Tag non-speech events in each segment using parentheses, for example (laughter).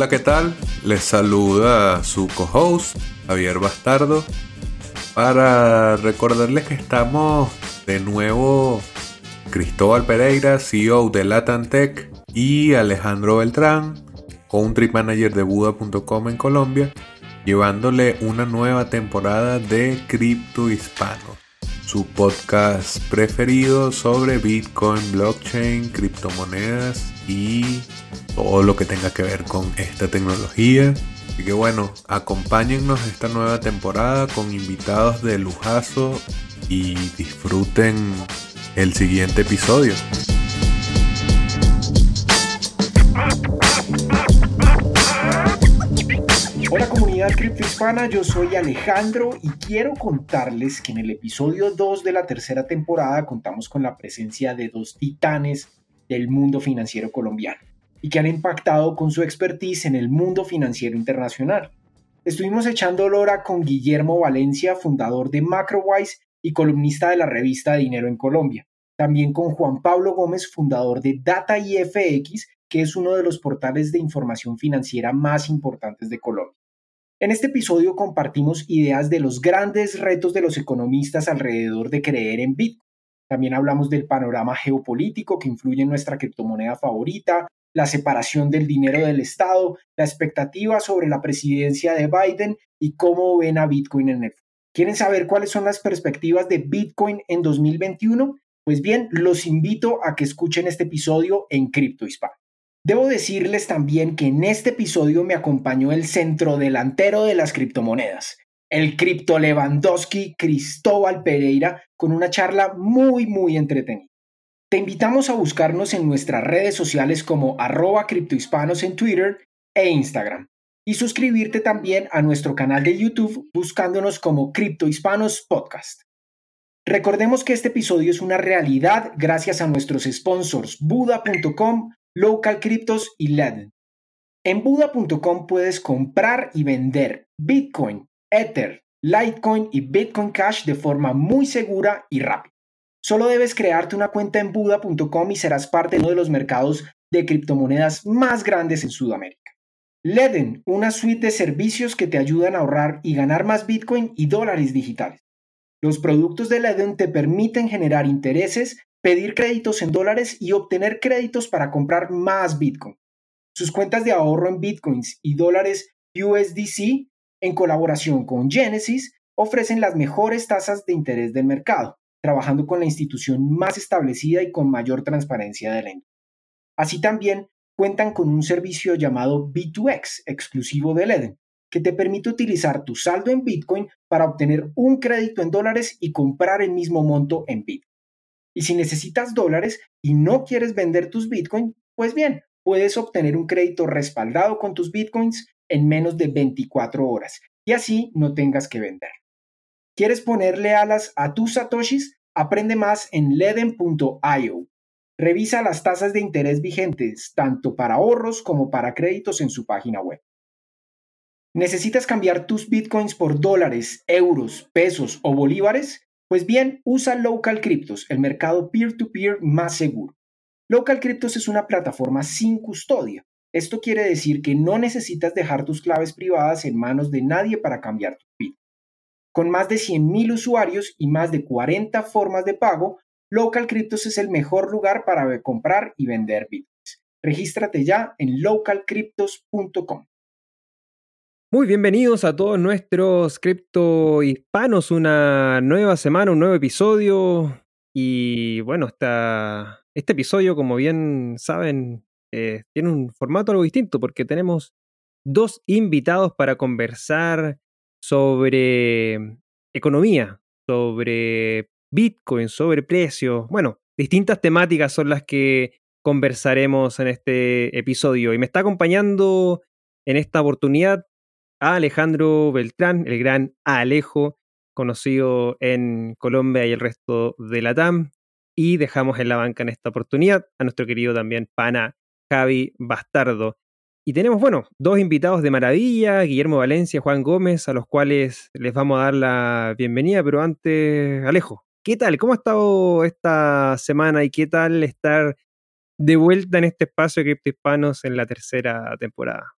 Hola, ¿qué tal? Les saluda su co-host, Javier Bastardo, para recordarles que estamos de nuevo Cristóbal Pereira, CEO de Latantec, y Alejandro Beltrán, country manager de Buda.com en Colombia, llevándole una nueva temporada de Cripto Hispano, su podcast preferido sobre Bitcoin, blockchain, criptomonedas y todo lo que tenga que ver con esta tecnología. Así que bueno, acompáñennos esta nueva temporada con invitados de lujazo y disfruten el siguiente episodio. Hola criptohispana, yo soy Alejandro y quiero contarles que en el episodio 2 de la tercera temporada contamos con la presencia de dos titanes del mundo financiero colombiano y que han impactado con su expertise en el mundo financiero internacional. Estuvimos echando lora con Guillermo Valencia, fundador de MacroWise y columnista de la revista Dinero en Colombia. También con Juan Pablo Gómez, fundador de Data IFX, que es uno de los portales de información financiera más importantes de Colombia. En este episodio compartimos ideas de los grandes retos de los economistas alrededor de creer en Bitcoin. También hablamos del panorama geopolítico que influye en nuestra criptomoneda favorita, la separación del dinero del Estado, la expectativa sobre la presidencia de Biden y cómo ven a Bitcoin en el ¿Quieren saber cuáles son las perspectivas de Bitcoin en 2021? Pues bien, los invito a que escuchen este episodio en Crypto Hispano. Debo decirles también que en este episodio me acompañó el centro delantero de las criptomonedas, el cripto Lewandowski Cristóbal Pereira, con una charla muy, muy entretenida. Te invitamos a buscarnos en nuestras redes sociales como arroba criptohispanos en Twitter e Instagram y suscribirte también a nuestro canal de YouTube buscándonos como Criptohispanos Podcast. Recordemos que este episodio es una realidad gracias a nuestros sponsors Buda.com, Local Cryptos y LED. En Buda.com puedes comprar y vender Bitcoin, Ether, Litecoin y Bitcoin Cash de forma muy segura y rápida. Solo debes crearte una cuenta en Buda.com y serás parte de uno de los mercados de criptomonedas más grandes en Sudamérica. Leden, una suite de servicios que te ayudan a ahorrar y ganar más Bitcoin y dólares digitales. Los productos de Leden te permiten generar intereses, pedir créditos en dólares y obtener créditos para comprar más Bitcoin. Sus cuentas de ahorro en Bitcoins y dólares USDC, en colaboración con Genesis, ofrecen las mejores tasas de interés del mercado trabajando con la institución más establecida y con mayor transparencia de la. Así también cuentan con un servicio llamado B2X, exclusivo de Eden, que te permite utilizar tu saldo en Bitcoin para obtener un crédito en dólares y comprar el mismo monto en Bitcoin. Y si necesitas dólares y no quieres vender tus Bitcoin, pues bien, puedes obtener un crédito respaldado con tus Bitcoins en menos de 24 horas y así no tengas que vender. ¿Quieres ponerle alas a tus satoshis? Aprende más en leden.io. Revisa las tasas de interés vigentes tanto para ahorros como para créditos en su página web. ¿Necesitas cambiar tus bitcoins por dólares, euros, pesos o bolívares? Pues bien, usa Local Cryptos, el mercado peer-to-peer -peer más seguro. Local Cryptos es una plataforma sin custodia. Esto quiere decir que no necesitas dejar tus claves privadas en manos de nadie para cambiar tu bitcoin. Con más de 100.000 usuarios y más de 40 formas de pago, Local Cryptos es el mejor lugar para comprar y vender bitcoins. Regístrate ya en localcryptos.com. Muy bienvenidos a todos nuestros cripto hispanos, una nueva semana, un nuevo episodio. Y bueno, este episodio, como bien saben, eh, tiene un formato algo distinto porque tenemos dos invitados para conversar sobre economía, sobre Bitcoin, sobre precios. Bueno, distintas temáticas son las que conversaremos en este episodio. Y me está acompañando en esta oportunidad a Alejandro Beltrán, el gran Alejo, conocido en Colombia y el resto de la TAM. Y dejamos en la banca en esta oportunidad a nuestro querido también pana Javi Bastardo. Y tenemos, bueno, dos invitados de maravilla, Guillermo Valencia, Juan Gómez, a los cuales les vamos a dar la bienvenida, pero antes, Alejo, ¿qué tal? ¿Cómo ha estado esta semana y qué tal estar de vuelta en este espacio de Cripto Hispanos en la tercera temporada?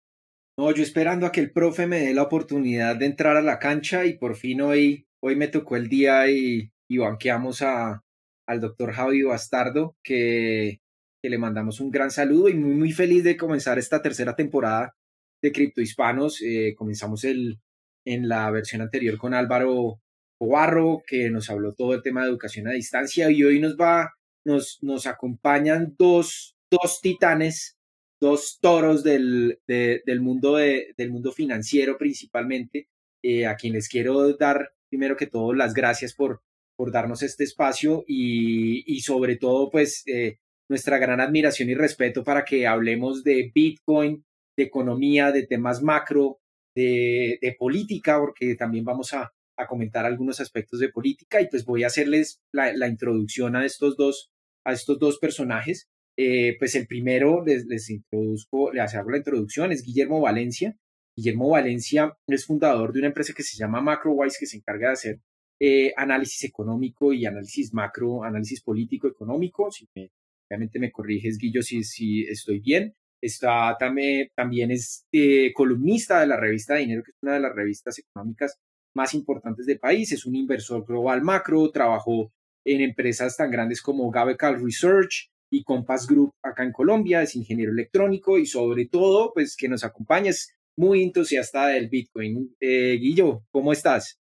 No, yo esperando a que el profe me dé la oportunidad de entrar a la cancha y por fin hoy, hoy me tocó el día y, y banqueamos a, al doctor Javi Bastardo, que, que, le mandamos un gran saludo y muy, muy feliz de comenzar esta tercera temporada de Cripto Hispanos. Eh, comenzamos el, en la versión anterior con Álvaro Obarro, que nos habló todo el tema de educación a distancia y hoy nos va, nos, nos acompañan dos, dos titanes dos toros del, del, mundo, del mundo financiero principalmente, eh, a quienes quiero dar primero que todo las gracias por, por darnos este espacio y, y sobre todo pues eh, nuestra gran admiración y respeto para que hablemos de Bitcoin, de economía, de temas macro, de, de política, porque también vamos a, a, comentar algunos aspectos de política y pues voy a hacerles la, la introducción a estos dos, a estos dos personajes. Eh, pues el primero les, les introduzco, les hago la introducción, es Guillermo Valencia. Guillermo Valencia es fundador de una empresa que se llama MacroWise, que se encarga de hacer eh, análisis económico y análisis macro, análisis político económico. Si me, obviamente me corriges, Guillo, si, si estoy bien. Está también, también es eh, columnista de la revista Dinero, que es una de las revistas económicas más importantes del país. Es un inversor global macro, trabajó en empresas tan grandes como Gabecal Research, y Compass Group acá en Colombia, es ingeniero electrónico y sobre todo, pues que nos acompañes, muy entusiasta del Bitcoin. Eh, Guillo, ¿cómo estás?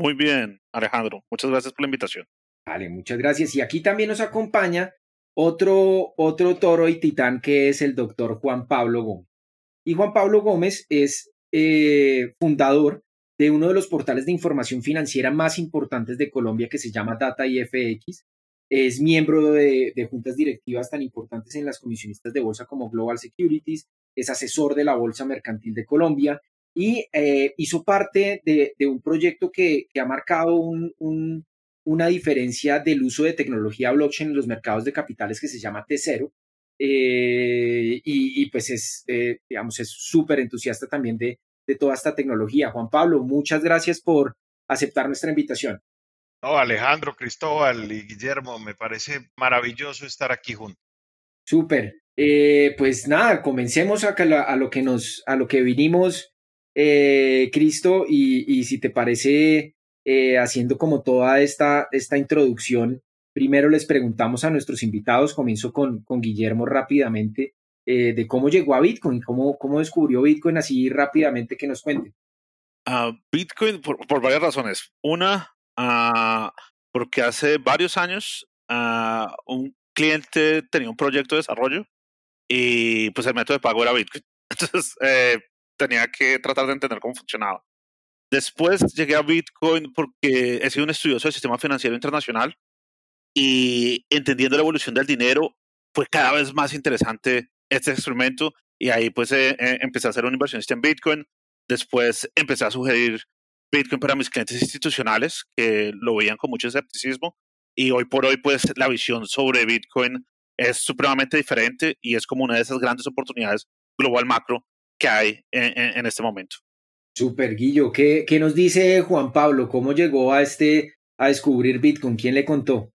Muy bien, Alejandro. Muchas gracias por la invitación. Vale, muchas gracias. Y aquí también nos acompaña otro, otro toro y titán que es el doctor Juan Pablo Gómez. Y Juan Pablo Gómez es eh, fundador de uno de los portales de información financiera más importantes de Colombia que se llama Data IFX es miembro de, juntas directivas tan importantes en las comisionistas de bolsa como Global Securities, es asesor de la Bolsa Mercantil de Colombia y eh, hizo parte de, un proyecto que, ha marcado una diferencia del uso de tecnología blockchain en los mercados de capitales que se llama T0. Eh, y, pues es, eh, digamos, es súper entusiasta también de, de toda esta tecnología. Juan Pablo, muchas gracias por aceptar nuestra invitación. No, Alejandro, Cristóbal y Guillermo, me parece maravilloso estar aquí juntos. Súper. Eh, pues nada, comencemos a, a, lo que nos, a lo que vinimos, eh, Cristo, y, y, si te parece, eh, haciendo como toda esta, esta introducción, primero les preguntamos a nuestros invitados, comienzo con, con Guillermo rápidamente, de cómo llegó a Bitcoin, cómo, cómo descubrió Bitcoin así rápidamente que nos cuente. Uh, Bitcoin por, por, varias razones. Una, Ah, porque hace varios años ah, un cliente tenía un proyecto de desarrollo y pues el método de pago era Bitcoin. (laughs) Entonces eh, tenía que tratar de entender cómo funcionaba. Después llegué a Bitcoin porque he sido un estudioso del sistema financiero internacional y entendiendo la evolución del dinero fue cada vez más interesante este instrumento y ahí pues eh, eh, empecé a hacer una inversionista en Bitcoin. Después empecé a sugerir Bitcoin para mis clientes institucionales que lo veían con mucho escepticismo y hoy por hoy pues la visión sobre Bitcoin es supremamente diferente y es como una de esas grandes oportunidades global macro que hay en, este momento. Super Guillo, ¿Qué, ¿qué, nos dice Juan Pablo? ¿Cómo llegó a este a descubrir Bitcoin? ¿Quién le contó?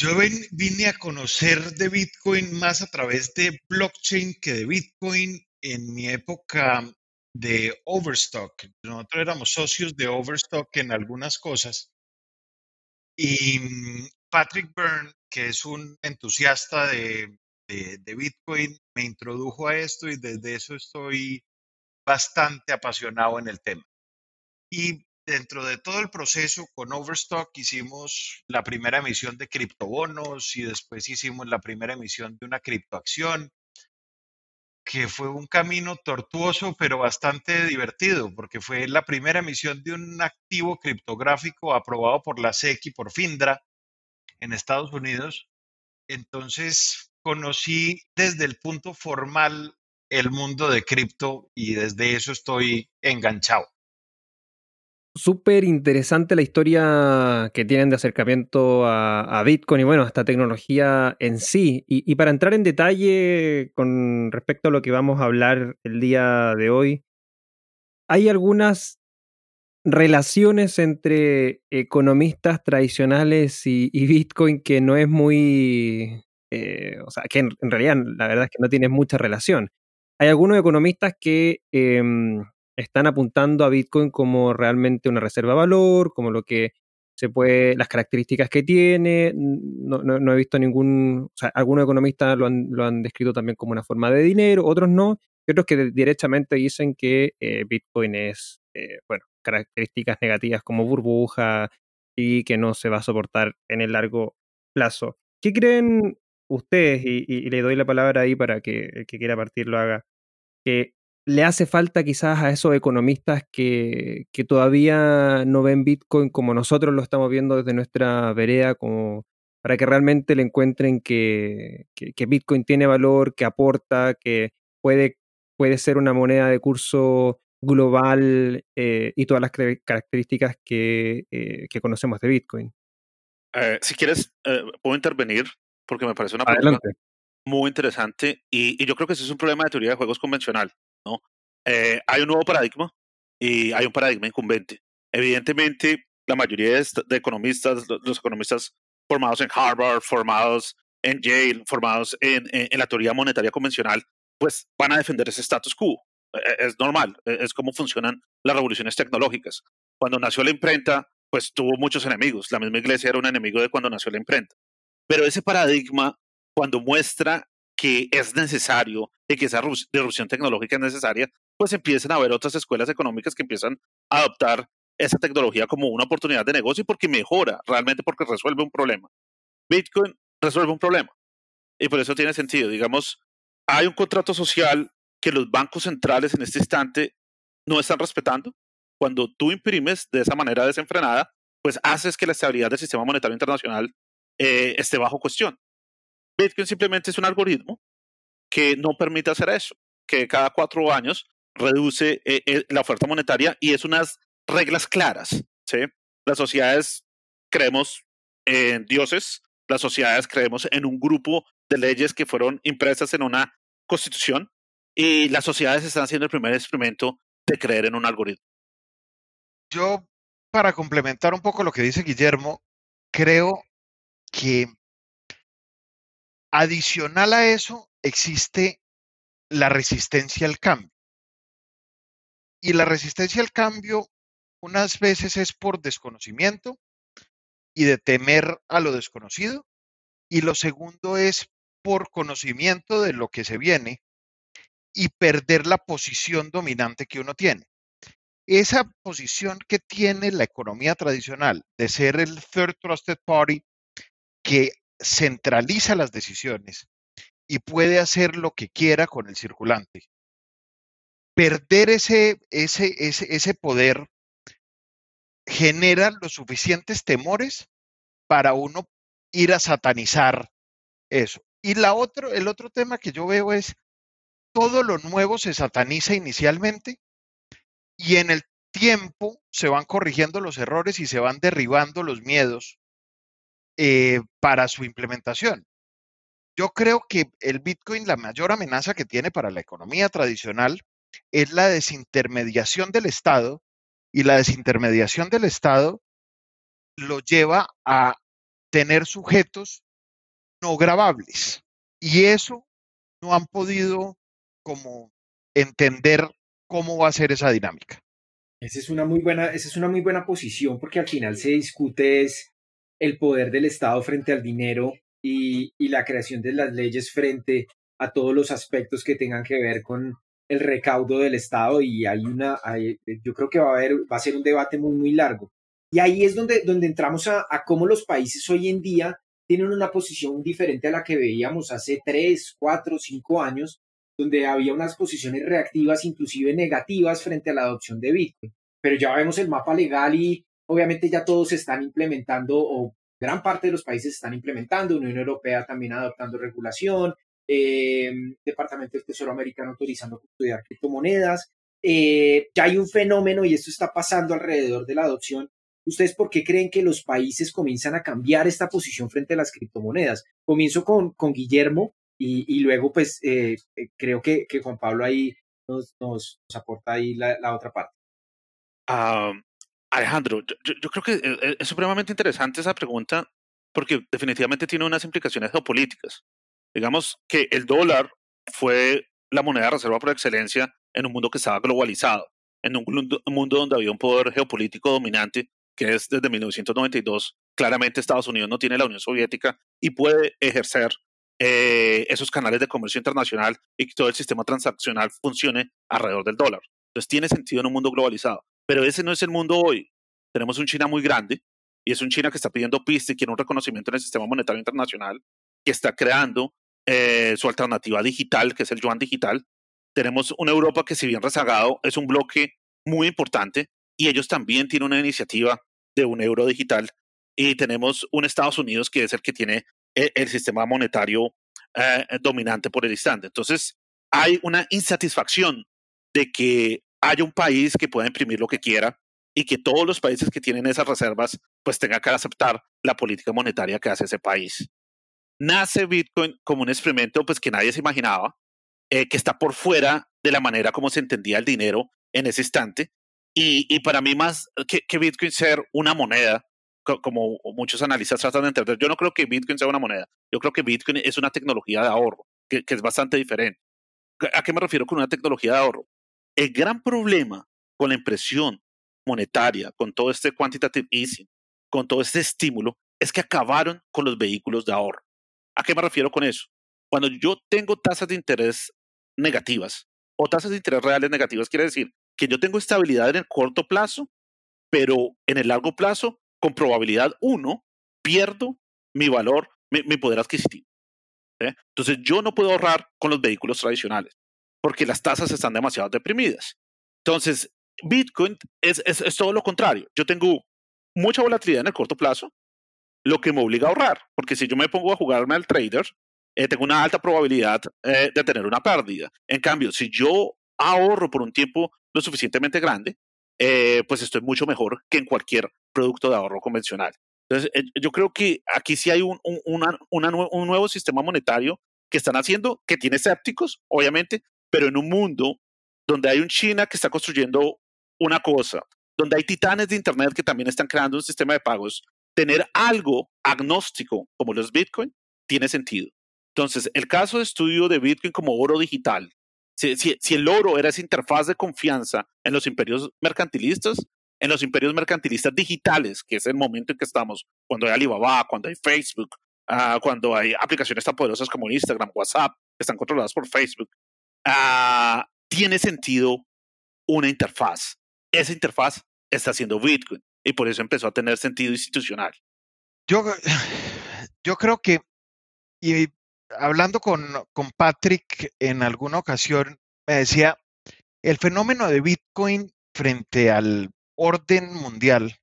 Yo vine a conocer de Bitcoin más a través de blockchain que de Bitcoin. En mi época de Overstock. Nosotros éramos socios de Overstock en algunas cosas. Y mm, Patrick Byrne, que es un entusiasta de, de, Bitcoin, me introdujo a esto y desde eso estoy bastante apasionado en el tema. Y dentro de todo el proceso con Overstock hicimos la primera emisión de criptobonos y después hicimos la primera emisión de una criptoacción que fue un camino tortuoso, pero bastante divertido, porque fue la primera emisión de un activo criptográfico aprobado por la SEC y por FINDRA en Estados Unidos. Entonces conocí desde el punto formal el mundo de cripto y desde eso estoy enganchado súper interesante la historia que tienen de acercamiento a, Bitcoin y bueno, a esta tecnología en sí. Y, para entrar en detalle con respecto a lo que vamos a hablar el día de hoy, hay algunas relaciones entre economistas tradicionales y, Bitcoin que no es muy... Eh, o sea, que en, realidad la verdad es que no tiene mucha relación. hay algunos economistas que em, están apuntando a Bitcoin como realmente una reserva de valor, como lo que se puede, las características que tiene. No, he visto ningún, algunos economistas lo han, lo han, descrito también como una forma de dinero, otros no, y otros que directamente dicen que eh, Bitcoin es, eh, bueno, características negativas como burbuja y que no se va a soportar en el largo plazo. ¿Qué creen ustedes, y, le doy la palabra ahí para que el que quiera partir lo haga, que le hace falta quizás a esos economistas que, que, todavía no ven Bitcoin como nosotros lo estamos viendo desde nuestra vereda, como para que realmente le encuentren que, que, Bitcoin tiene valor, que aporta, que puede, puede ser una moneda de curso global eh, y todas las características que, eh, que conocemos de Bitcoin. Eh, si quieres, puedo intervenir porque me parece una pregunta muy interesante y, y, yo creo que ese es un problema de teoría de juegos convencional. ¿No? Eh, hay un nuevo paradigma y hay un paradigma incumbente. Evidentemente, la mayoría de, economistas, los, economistas formados en Harvard, formados en Yale, formados en, en, la teoría monetaria convencional, pues van a defender ese status quo. E, es normal, e, es como funcionan las revoluciones tecnológicas. Cuando nació la imprenta, pues tuvo muchos enemigos. La misma iglesia era un enemigo de cuando nació la imprenta. Pero ese paradigma, cuando muestra que es necesario y que esa disrupción tecnológica es necesaria, pues empiezan a haber otras escuelas económicas que empiezan a adoptar esa tecnología como una oportunidad de negocio porque mejora, realmente porque resuelve un problema. Bitcoin resuelve un problema y por eso tiene sentido. Digamos, hay un contrato social que los bancos centrales en este instante no están respetando. Cuando tú imprimes de esa manera desenfrenada, pues haces que la estabilidad del sistema monetario internacional eh, esté bajo cuestión. Bitcoin simplemente es un algoritmo que no permite hacer eso, que cada cuatro años reduce eh, eh, la oferta monetaria y es unas reglas claras. ¿sí? Las sociedades creemos en dioses, las sociedades creemos en un grupo de leyes que fueron impresas en una constitución y las sociedades están haciendo el primer experimento de creer en un algoritmo. Yo, para complementar un poco lo que dice Guillermo, creo que Adicional a eso, existe la resistencia al cambio. Y la resistencia al cambio unas veces es por desconocimiento y de temer a lo desconocido. Y lo segundo es por conocimiento de lo que se viene y perder la posición dominante que uno tiene. Esa posición que tiene la economía tradicional de ser el third trusted party que centraliza las decisiones y puede hacer lo que quiera con el circulante. Perder ese, ese, ese, ese poder genera los suficientes temores para uno ir a satanizar eso. Y la otro, el otro tema que yo veo es, todo lo nuevo se sataniza inicialmente y en el tiempo se van corrigiendo los errores y se van derribando los miedos eh, para su implementación. Yo creo que el Bitcoin, la mayor amenaza que tiene para la economía tradicional es la desintermediación del Estado y la desintermediación del Estado lo lleva a tener sujetos no grabables. Y eso no han podido como entender cómo va a ser esa dinámica. Esa es una muy buena, esa es una muy buena posición porque al final se discute es el poder del Estado frente al dinero y, la creación de las leyes frente a todos los aspectos que tengan que ver con el recaudo del Estado y hay una, yo creo que va a haber, va a ser un debate muy, muy largo. Y ahí es donde, donde entramos a, a cómo los países hoy en día tienen una posición diferente a la que veíamos hace tres, cuatro, cinco años, donde había unas posiciones reactivas, inclusive negativas frente a la adopción de Bitcoin. Pero ya vemos el mapa legal y Obviamente ya todos están implementando o gran parte de los países están implementando, Unión Europea también adoptando regulación, eh, Departamento del Tesoro americano autorizando custodiar criptomonedas. Eh, ya hay un fenómeno y esto está pasando alrededor de la adopción. ¿Ustedes por qué creen que los países comienzan a cambiar esta posición frente a las criptomonedas? Comienzo con, con Guillermo y, luego pues eh, creo que, que, Juan Pablo ahí nos, nos, aporta ahí la, la otra parte. Ah, Alejandro, yo, creo que eh, eh, es supremamente interesante esa pregunta porque definitivamente tiene unas implicaciones geopolíticas. Digamos que el dólar fue la moneda de reserva por excelencia en un mundo que estaba globalizado, en un mundo donde había un poder geopolítico dominante, que es desde 1992. Claramente Estados Unidos no tiene la Unión Soviética y puede ejercer eh, esos canales de comercio internacional y que todo el sistema transaccional funcione alrededor del dólar. Entonces tiene sentido en un mundo globalizado. Pero ese no es el mundo hoy. Tenemos un China muy grande y es un China que está pidiendo pista y quiere un reconocimiento en el sistema monetario internacional, que está creando eh, su alternativa digital, que es el yuan digital. Tenemos una Europa que si bien rezagado es un bloque muy importante y ellos también tienen una iniciativa de un euro digital y tenemos un Estados Unidos que es el que tiene el, el sistema monetario eh, dominante por el instante. Entonces, hay una insatisfacción de que haya un país que pueda imprimir lo que quiera y que todos los países que tienen esas reservas pues tengan que aceptar la política monetaria que hace ese país. Nace Bitcoin como un experimento pues que nadie se imaginaba, eh, que está por fuera de la manera como se entendía el dinero en ese instante. Y, para mí más que, Bitcoin ser una moneda, como muchos analistas tratan de entender, yo no creo que Bitcoin sea una moneda, yo creo que Bitcoin es una tecnología de ahorro, que, que es bastante diferente. ¿A qué me refiero con una tecnología de ahorro? El gran problema con la impresión monetaria, con todo este quantitative easing, con todo este estímulo, es que acabaron con los vehículos de ahorro. ¿A qué me refiero con eso? Cuando yo tengo tasas de interés negativas o tasas de interés reales negativas, quiere decir que yo tengo estabilidad en el corto plazo, pero en el largo plazo, con probabilidad 1, pierdo mi valor, mi, poder adquisitivo. Entonces yo no puedo ahorrar con los vehículos tradicionales porque las tasas están demasiado deprimidas. Entonces, Bitcoin es, es, todo lo contrario. Yo tengo mucha volatilidad en el corto plazo, lo que me obliga a ahorrar, porque si yo me pongo a jugarme al trader, eh, tengo una alta probabilidad eh, de tener una pérdida. En cambio, si yo ahorro por un tiempo lo suficientemente grande, eh, pues estoy mucho mejor que en cualquier producto de ahorro convencional. Entonces, yo creo que aquí sí hay un, un nuevo sistema monetario que están haciendo, que tiene escépticos, obviamente, pero en un mundo donde hay un China que está construyendo una cosa, donde hay titanes de Internet que también están creando un sistema de pagos, tener algo agnóstico como los Bitcoin tiene sentido. Entonces, el caso de estudio de Bitcoin como oro digital, si, el oro era esa interfaz de confianza en los imperios mercantilistas, en los imperios mercantilistas digitales, que es el momento en que estamos, cuando hay Alibaba, cuando hay Facebook, uh, cuando hay aplicaciones tan poderosas como Instagram, WhatsApp, que están controladas por Facebook, uh, tiene sentido una interfaz. Esa interfaz está haciendo Bitcoin y por eso empezó a tener sentido institucional. Yo, (sighs) yo creo que, y hablando con, con Patrick en alguna ocasión, me decía, el fenómeno de Bitcoin frente al orden mundial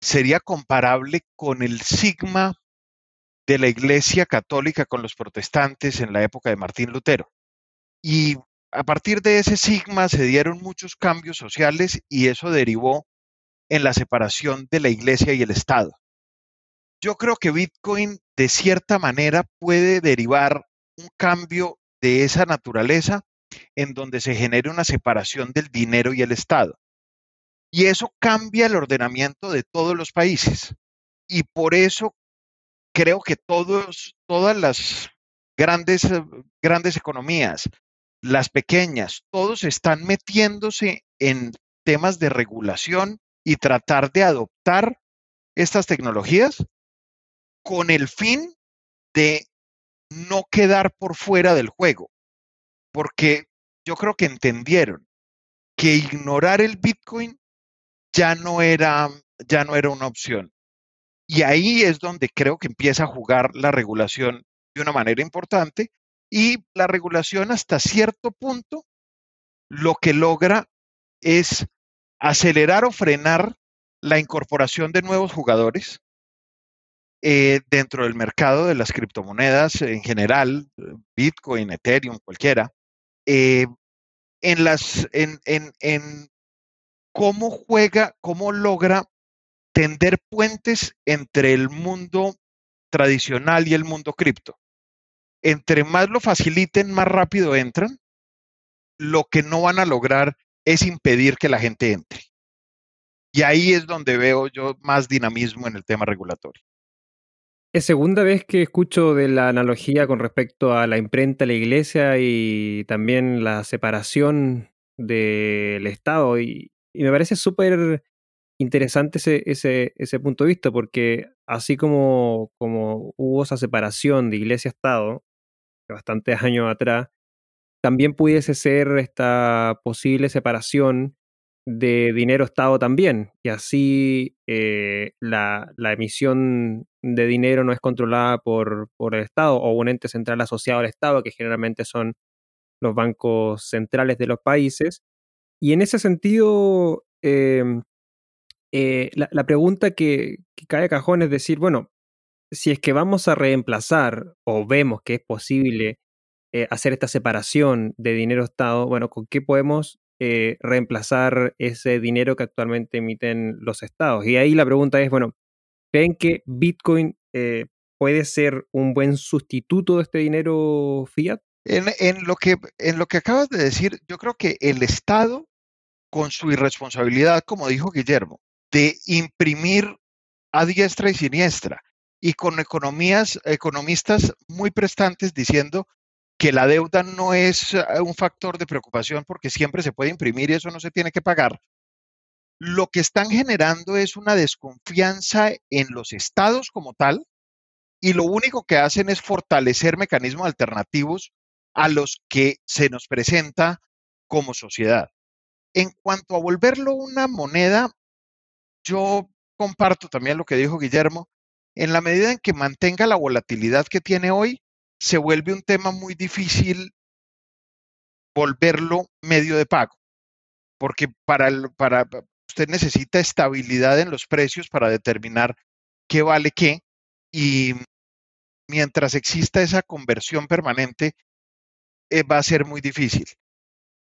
sería comparable con el sigma de la Iglesia Católica con los protestantes en la época de Martín Lutero. Y a partir de ese sigma se dieron muchos cambios sociales y eso derivó en la separación de la iglesia y el Estado. Yo creo que Bitcoin de cierta manera puede derivar un cambio de esa naturaleza en donde se genere una separación del dinero y el Estado. Y eso cambia el ordenamiento de todos los países. Y por eso creo que todos, todas las grandes, grandes economías, las pequeñas, todos están metiéndose en temas de regulación y tratar de adoptar estas tecnologías con el fin de no quedar por fuera del juego. Porque yo creo que entendieron que ignorar el Bitcoin ya no era, ya no era una opción. Y ahí es donde creo que empieza a jugar la regulación de una manera importante y la regulación hasta cierto punto lo que logra es acelerar o frenar la incorporación de nuevos jugadores eh, dentro del mercado de las criptomonedas en general, Bitcoin, Ethereum, cualquiera, eh, en, las, en, en, en cómo juega, cómo logra tender puentes entre el mundo tradicional y el mundo cripto entre más lo faciliten, más rápido entran. Lo que no van a lograr es impedir que la gente entre. Y ahí es donde veo yo más dinamismo en el tema regulatorio. Es segunda vez que escucho de la analogía con respecto a la imprenta, la iglesia y también la separación del Estado. Y, me parece súper interesante ese, ese, ese, punto de vista, porque así como, como hubo esa separación de iglesia-Estado, bastantes años atrás, también pudiese ser esta posible separación de dinero-estado también, y así eh, la, emisión de dinero no es controlada por, por, el Estado o un ente central asociado al Estado, que generalmente son los bancos centrales de los países. Y en ese sentido, em, eh, la, pregunta que, que cae a cajón es decir, bueno, si es que vamos a reemplazar o vemos que es posible eh, hacer esta separación de dinero-estado, bueno, ¿con qué podemos eh, reemplazar ese dinero que actualmente emiten los estados. Y ahí la pregunta es, bueno, ¿creen que Bitcoin eh, puede ser un buen sustituto de este dinero fiat? En, lo que, en lo que acabas de decir, yo creo que el Estado, con su irresponsabilidad, como dijo Guillermo, de imprimir a diestra y siniestra, y con economías, economistas muy prestantes diciendo que la deuda no es eh, un factor de preocupación porque siempre se puede imprimir y eso no se tiene que pagar, lo que están generando es una desconfianza en los estados como tal y lo único que hacen es fortalecer mecanismos alternativos a los que se nos presenta como sociedad. En cuanto a volverlo una moneda, yo comparto también lo que dijo Guillermo, en la medida en que mantenga la volatilidad que tiene hoy, se vuelve un tema muy difícil volverlo medio de pago, porque para, usted necesita estabilidad en los precios para determinar qué vale qué y mientras exista esa conversión permanente eh, va a ser muy difícil.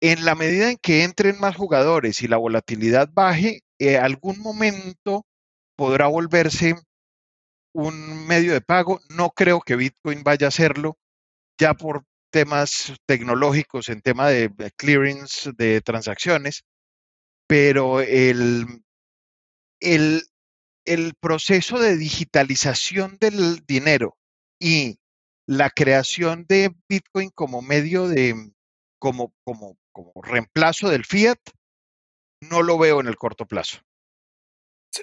En la medida en que entren más jugadores y la volatilidad baje, eh, algún momento podrá volverse un medio de pago. No creo que Bitcoin vaya a hacerlo ya por temas tecnológicos, en tema de clearings de transacciones, pero el, el, el proceso de digitalización del dinero y la creación de Bitcoin como medio de, como, como, como reemplazo del fiat, no lo veo en el corto plazo.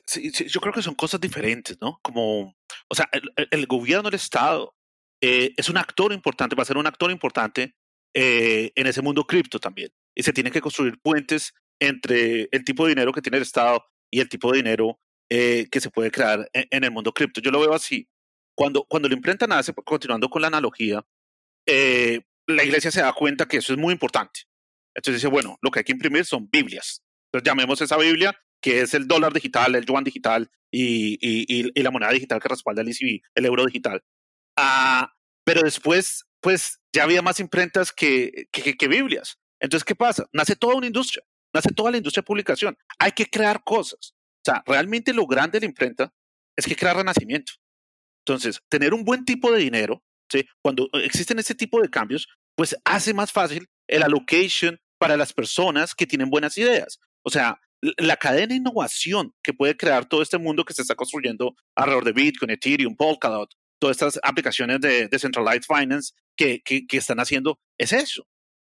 Sí, yo creo que son cosas diferentes, ¿no? Como, o sea, el, gobierno, el Estado, eh, es un actor importante, va a ser un actor importante eh, en ese mundo cripto también. Y se tienen que construir puentes entre el tipo de dinero que tiene el Estado y el tipo de dinero eh, que se puede crear en, el mundo cripto. Yo lo veo así. Cuando, cuando la imprenta nace, continuando con la analogía, la iglesia se da cuenta que eso es muy importante. Entonces dice, bueno, lo que hay que imprimir son Biblias. Entonces llamemos esa Biblia que es el dólar digital, el yuan digital y, y, la moneda digital que respalda el ECB, el euro digital. Ah, pero después, pues ya había más imprentas que, que, Biblias. Entonces, ¿qué pasa? Nace toda una industria, nace toda la industria de publicación. Hay que crear cosas. O sea, realmente lo grande de la imprenta es que crea renacimiento. Entonces, tener un buen tipo de dinero, ¿sí? cuando existen ese tipo de cambios, pues hace más fácil el allocation para las personas que tienen buenas ideas. O sea, la cadena de innovación que puede crear todo este mundo que se está construyendo alrededor de Bitcoin, Ethereum, Polkadot, todas estas aplicaciones de Decentralized Finance que, que, están haciendo, es eso.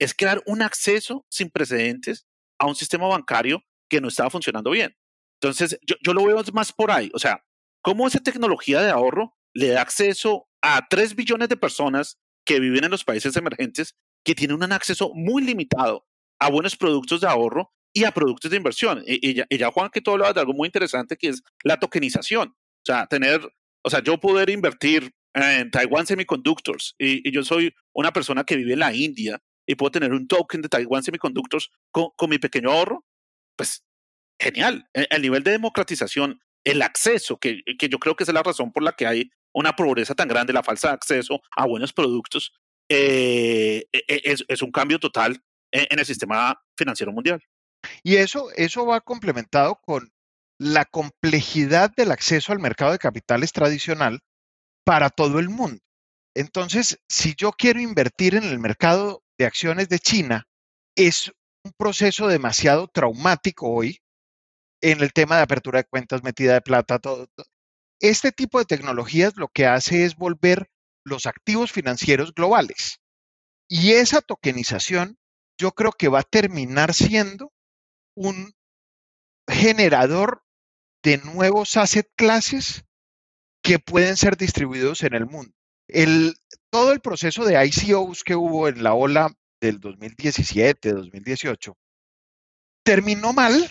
Es crear un acceso sin precedentes a un sistema bancario que no estaba funcionando bien. Entonces, yo, yo lo veo más por ahí. O sea, cómo esa tecnología de ahorro le da acceso a 3 billones de personas que viven en los países emergentes que tienen un acceso muy limitado a buenos productos de ahorro y a productos de inversión. Y, ya, Juan que todo hablaba de algo muy interesante que es la tokenización. O sea, tener, o sea, yo poder invertir en Taiwan Semiconductors y, yo soy una persona que vive en la India y puedo tener un token de Taiwan Semiconductors con, mi pequeño ahorro, pues genial. E, el, nivel de democratización, el acceso, que, que, yo creo que es la razón por la que hay una pobreza tan grande, la falta de acceso a buenos productos, eh, e, e, es, un cambio total en el sistema financiero mundial. Y eso, eso va complementado con la complejidad del acceso al mercado de capitales tradicional para todo el mundo. Entonces, si yo quiero invertir en el mercado de acciones de China, es un proceso demasiado traumático hoy en el tema de apertura de cuentas, metida de plata, todo, este tipo de tecnologías lo que hace es volver los activos financieros globales. Y esa tokenización yo creo que va a terminar siendo un generador de nuevos asset classes que pueden ser distribuidos en el mundo. El, todo el proceso de ICOs que hubo en la ola del 2017, 2018, terminó mal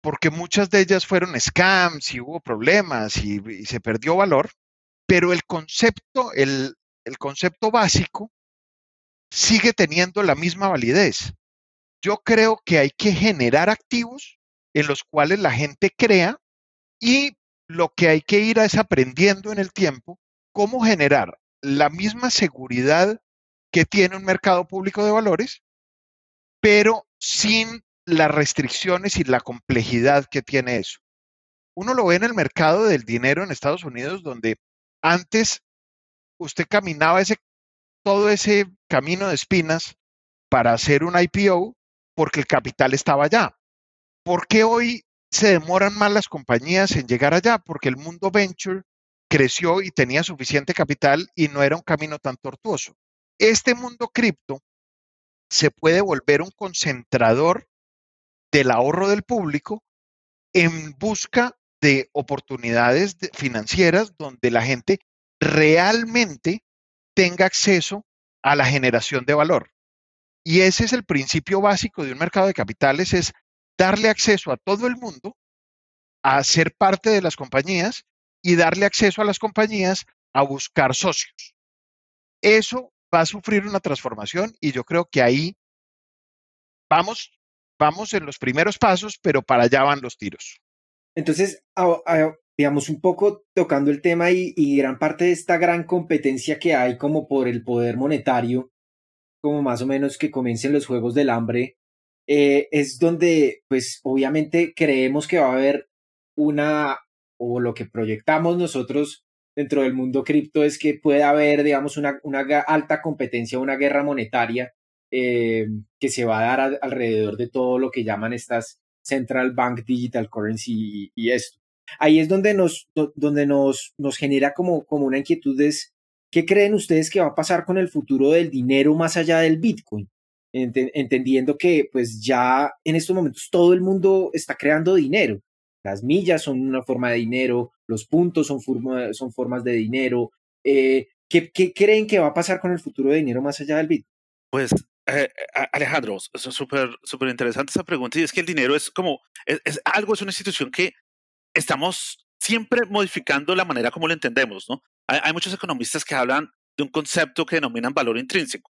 porque muchas de ellas fueron scams y hubo problemas y, se perdió valor, pero el concepto, el, el concepto básico sigue teniendo la misma validez. Yo creo que hay que generar activos en los cuales la gente crea y lo que hay que ir es aprendiendo en el tiempo cómo generar la misma seguridad que tiene un mercado público de valores, pero sin las restricciones y la complejidad que tiene eso. Uno lo ve en el mercado del dinero en Estados Unidos, donde antes usted caminaba ese, todo ese camino de espinas para hacer un IPO porque el capital estaba allá. ¿Por qué hoy se demoran más las compañías en llegar allá? Porque el mundo venture creció y tenía suficiente capital y no era un camino tan tortuoso. Este mundo cripto se puede volver un concentrador del ahorro del público en busca de oportunidades financieras donde la gente realmente tenga acceso a la generación de valor. Y ese es el principio básico de un mercado de capitales, es darle acceso a todo el mundo a ser parte de las compañías y darle acceso a las compañías a buscar socios. Eso va a sufrir una transformación y yo creo que ahí vamos vamos en los primeros pasos, pero para allá van los tiros. Entonces, digamos, un poco tocando el tema y, gran parte de esta gran competencia que hay como por el poder monetario, como más o menos que comiencen los Juegos del Hambre, eh, es donde, pues, obviamente creemos que va a haber una, o lo que proyectamos nosotros dentro del mundo cripto es que puede haber, digamos, una, una alta competencia, una guerra monetaria eh, que se va a dar alrededor de todo lo que llaman estas Central Bank Digital Currency y, esto. Ahí es donde nos, donde nos, nos genera como, como una inquietud es, ¿qué creen ustedes que va a pasar con el futuro del dinero más allá del Bitcoin? entendiendo que pues ya en estos momentos todo el mundo está creando dinero. Las millas son una forma de dinero, los puntos son, formas de dinero. Eh, ¿qué, ¿Qué creen que va a pasar con el futuro del dinero más allá del Bitcoin? Pues eh, Alejandro, es súper súper interesante esa pregunta y es que el dinero es como, es, algo, es una institución que estamos siempre modificando la manera como lo entendemos, ¿no? Hay, muchos economistas que hablan de un concepto que denominan valor intrínseco.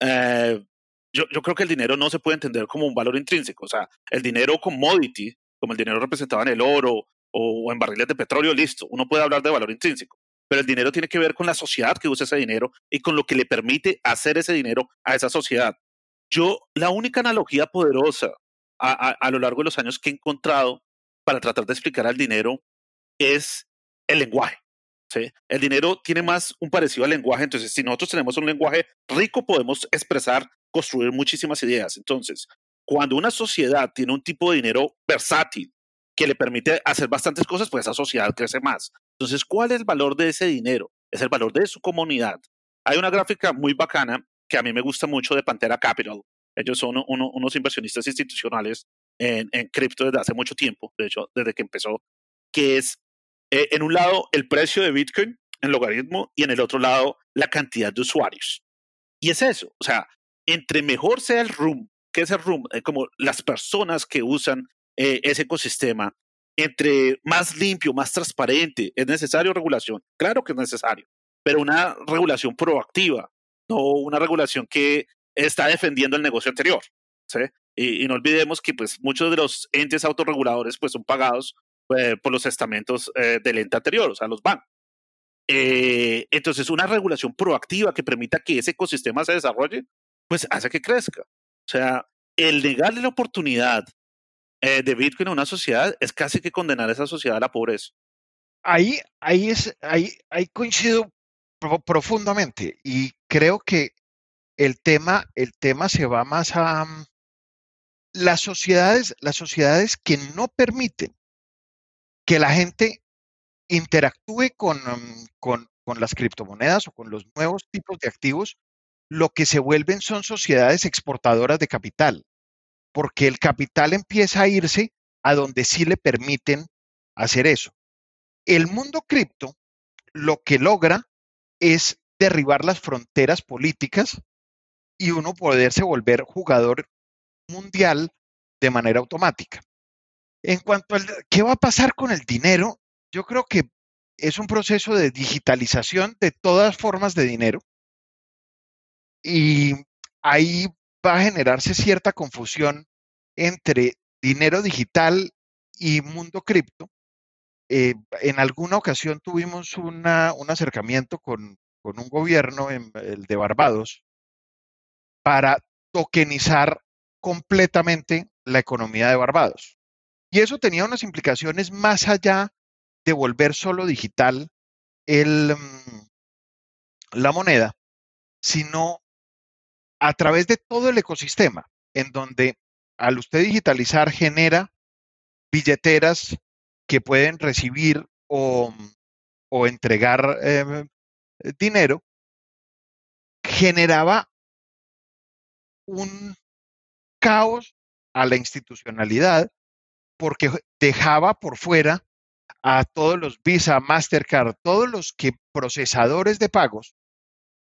Eh, yo, yo, creo que el dinero no se puede entender como un valor intrínseco, o sea, el dinero commodity, como el dinero representado en el oro o en barriles de petróleo, listo, uno puede hablar de valor intrínseco pero el dinero tiene que ver con la sociedad que usa ese dinero y con lo que le permite hacer ese dinero a esa sociedad. Yo, la única analogía poderosa a, lo largo de los años que he encontrado para tratar de explicar al dinero es el lenguaje. El dinero tiene más un parecido al lenguaje, entonces si nosotros tenemos un lenguaje rico podemos expresar, construir muchísimas ideas. Entonces, cuando una sociedad tiene un tipo de dinero versátil que le permite hacer bastantes cosas, pues esa sociedad crece más. Entonces, ¿cuál es el valor de ese dinero? Es el valor de su comunidad. Hay una gráfica muy bacana que a mí me gusta mucho de Pantera Capital. Ellos son unos inversionistas institucionales en, cripto desde hace mucho tiempo, de hecho, desde que empezó, que es, eh, en un lado, el precio de Bitcoin en logaritmo y en el otro lado, la cantidad de usuarios. Y es eso, o sea, entre mejor sea el room, que es el room, eh, como las personas que usan eh, ese ecosistema, entre más limpio, más transparente, ¿es necesario regulación? Claro que es necesario, pero una regulación proactiva, no una regulación que está defendiendo el negocio anterior. ¿sí? Y, no olvidemos que pues, muchos de los entes autorreguladores pues, son pagados eh, por los estamentos eh, del ente anterior, o sea, los bancos. Eh, entonces, una regulación proactiva que permita que ese ecosistema se desarrolle, pues hace que crezca. O sea, el negarle la oportunidad eh, de Bitcoin a una sociedad es casi que condenar a esa sociedad a la pobreza. Ahí, ahí, es, ahí, ahí coincido profundamente y creo que el tema, el tema se va más a mm, las sociedades, las sociedades que no permiten que la gente interactúe con, mm, con, con las criptomonedas o con los nuevos tipos de activos, lo que se vuelven son sociedades exportadoras de capital, porque el capital empieza a irse a donde sí le permiten hacer eso. El mundo cripto lo que logra es derribar las fronteras políticas y uno poderse volver jugador mundial de manera automática. En cuanto al qué va a pasar con el dinero, yo creo que es un proceso de digitalización de todas formas de dinero y ahí va a generarse cierta confusión entre dinero digital y mundo cripto. Eh, en alguna ocasión tuvimos un acercamiento con, con, un gobierno, en, el de Barbados, para tokenizar completamente la economía de Barbados. Y eso tenía unas implicaciones más allá de volver solo digital el, mm, la moneda, sino a través de todo el ecosistema, en donde al usted digitalizar genera billeteras que pueden recibir o, o entregar em, dinero, generaba un caos a la institucionalidad porque dejaba por fuera a todos los Visa, Mastercard, todos los que procesadores de pagos,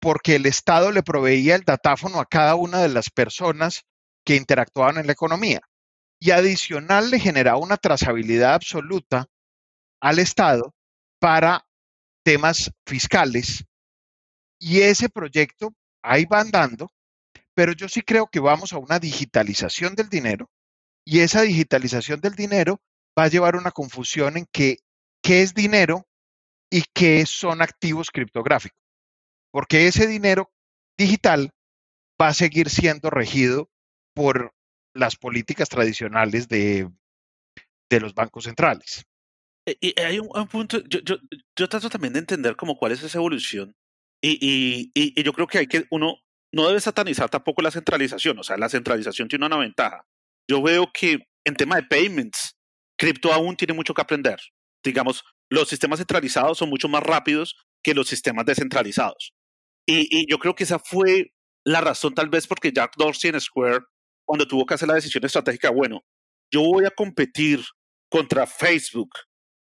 porque el Estado le proveía el datáfono a cada una de las personas que interactuaban en la economía. Y adicional le generaba una trazabilidad absoluta al Estado para temas fiscales. Y ese proyecto ahí va andando, pero yo sí creo que vamos a una digitalización del dinero y esa digitalización del dinero va a llevar una confusión en que qué es dinero y qué son activos criptográficos. Porque ese dinero digital va a seguir siendo regido por las políticas tradicionales de, de los bancos centrales. Eh, y hay un, punto, yo, yo, yo, trato también de entender como cuál es esa evolución y, y, y, yo creo que hay que, uno no debe satanizar tampoco la centralización, o sea, la centralización tiene una ventaja. Yo veo que en tema de payments, cripto aún tiene mucho que aprender. Digamos, los sistemas centralizados son mucho más rápidos que los sistemas descentralizados. Y, y yo creo que esa fue la razón tal vez porque Jack Dorsey en Square, cuando tuvo que hacer la decisión estratégica, bueno, yo voy a competir contra Facebook,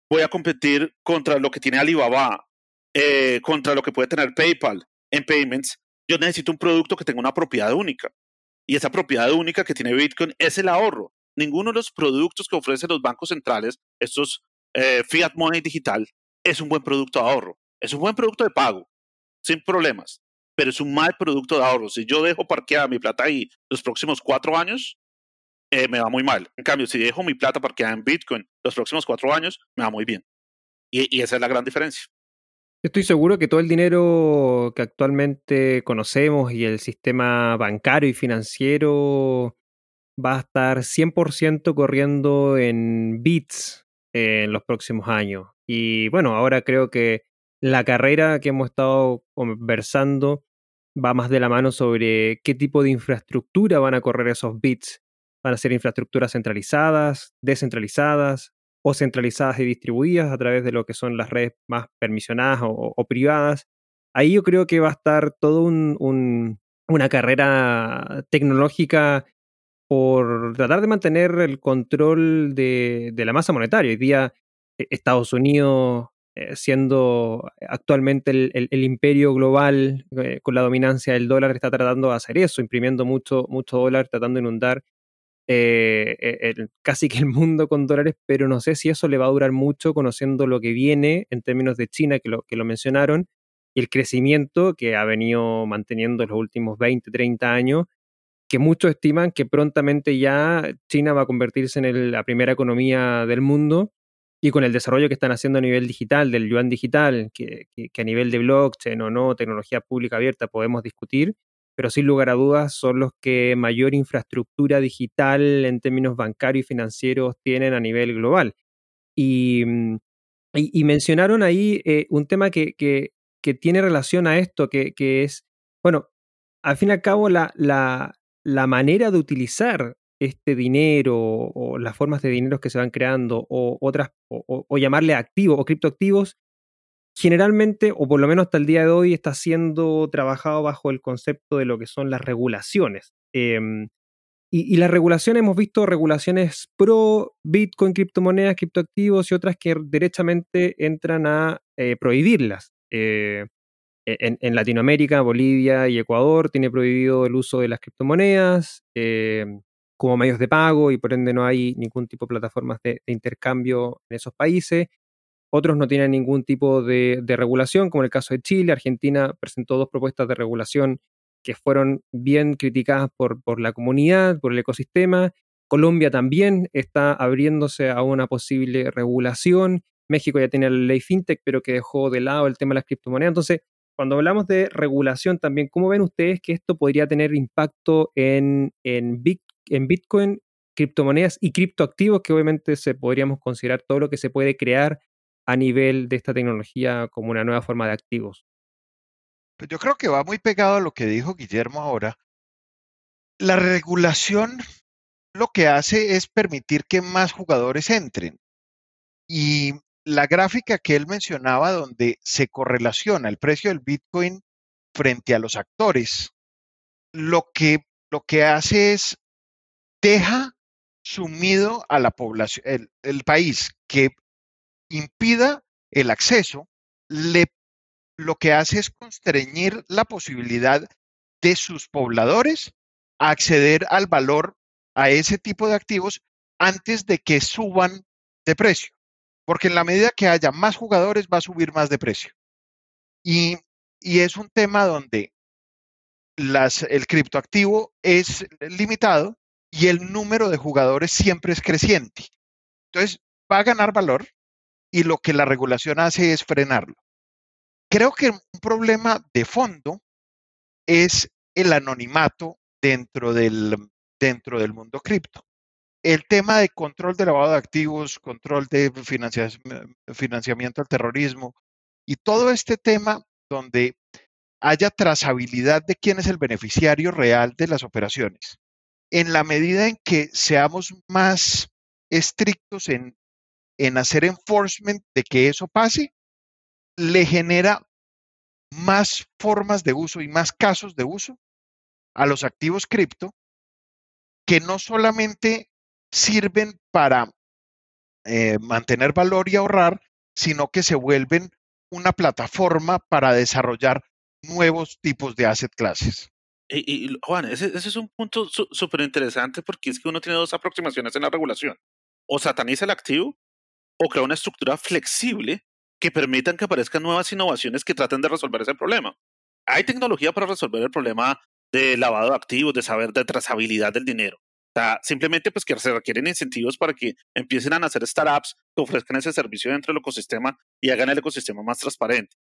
voy a competir contra lo que tiene Alibaba, eh, contra lo que puede tener PayPal en payments, yo necesito un producto que tenga una propiedad única. Y esa propiedad única que tiene Bitcoin es el ahorro. Ninguno de los productos que ofrecen los bancos centrales, estos eh, fiat money digital, es un buen producto de ahorro. Es un buen producto de pago, sin problemas, pero es un mal producto de ahorro. Si yo dejo parqueada mi plata ahí los próximos cuatro años, eh, me va muy mal. En cambio, si dejo mi plata parqueada en Bitcoin los próximos cuatro años, me va muy bien. Y, esa es la gran diferencia. Estoy seguro que todo el dinero que actualmente conocemos y el sistema bancario y financiero va a estar 100% corriendo en bits en los próximos años. Y bueno, ahora creo que la carrera que hemos estado conversando va más de la mano sobre qué tipo de infraestructura van a correr esos bits van a ser infraestructuras centralizadas, descentralizadas o centralizadas y distribuidas a través de lo que son las redes más permisionadas o, privadas. Ahí yo creo que va a estar todo una carrera tecnológica por tratar de mantener el control de, la masa monetaria. Hoy día eh, Estados Unidos, eh, siendo actualmente el, imperio global eh, con la dominancia del dólar, está tratando de hacer eso, imprimiendo mucho, mucho dólar, tratando de inundar eh, e, casi que el mundo con dólares, pero no sé si eso le va a durar mucho conociendo lo que viene en términos de China, que lo, que lo mencionaron, y el crecimiento que ha venido manteniendo los últimos 20, 30 años, que muchos estiman que prontamente ya China va a convertirse en la primera economía del mundo y con el desarrollo que están haciendo a nivel digital, del yuan digital, que, que a nivel de blockchain o no, tecnología pública abierta podemos discutir, pero sin lugar a dudas son los que mayor infraestructura digital en términos bancarios y financieros tienen a nivel global. Y, mm, mencionaron ahí eh, un tema que, que, tiene relación a esto, que, es, bueno, al fin y al cabo la, la, la manera de utilizar este dinero o las formas de dinero que se van creando o otras, o, llamarle activos o criptoactivos, generalmente, o por lo menos hasta el día de hoy, está siendo trabajado bajo el concepto de lo que son las regulaciones. Em, y, las regulaciones, hemos visto regulaciones pro Bitcoin, criptomonedas, criptoactivos y otras que derechamente entran a eh, prohibirlas. Eh, e, en, Latinoamérica, Bolivia y Ecuador tiene prohibido el uso de las criptomonedas em, como medios de pago y por ende no hay ningún tipo de plataformas de, intercambio en esos países. Otros no tienen ningún tipo de, regulación, como en el caso de Chile. Argentina presentó dos propuestas de regulación que fueron bien criticadas por, la comunidad, por el ecosistema. Colombia también está abriéndose a una posible regulación. México ya tiene la ley FinTech, pero que dejó de lado el tema de las criptomonedas. Entonces, cuando hablamos de regulación también, ¿cómo ven ustedes que esto podría tener impacto en, en Bitcoin, criptomonedas y criptoactivos, que obviamente se podríamos considerar todo lo que se puede crear a nivel de esta tecnología como una nueva forma de activos? Pues yo creo que va muy pegado a lo que dijo Guillermo ahora. La regulación lo que hace es permitir que más jugadores entren. Y la gráfica que él mencionaba donde se correlaciona el precio del Bitcoin frente a los actores, lo que, lo que hace es deja sumido a la población, el, país que impida el acceso, le, lo que hace es constreñir la posibilidad de sus pobladores a acceder al valor a ese tipo de activos antes de que suban de precio porque en la medida que haya más jugadores va a subir más de precio. Y, es un tema donde las, el criptoactivo es limitado y el número de jugadores siempre es creciente. Entonces, va a ganar valor y lo que la regulación hace es frenarlo. Creo que un problema de fondo es el anonimato dentro del, dentro del mundo cripto el tema de control de lavado de activos, control de financiamiento al terrorismo y todo este tema donde haya trazabilidad de quién es el beneficiario real de las operaciones. En la medida en que seamos más estrictos en, en hacer enforcement de que eso pase, le genera más formas de uso y más casos de uso a los activos cripto que no solamente sirven para eh, mantener valor y ahorrar, sino que se vuelven una plataforma para desarrollar nuevos tipos de asset classes. Y, Juan, ese, ese, es un punto súper interesante porque es que uno tiene dos aproximaciones en la regulación. O sataniza el activo o crea una estructura flexible que permitan que aparezcan nuevas innovaciones que traten de resolver ese problema. Hay tecnología para resolver el problema de lavado de activos, de saber de trazabilidad del dinero sea, simplemente pues que se requieren incentivos para que empiecen a nacer startups que ofrezcan ese servicio dentro del ecosistema y hagan el ecosistema más transparente.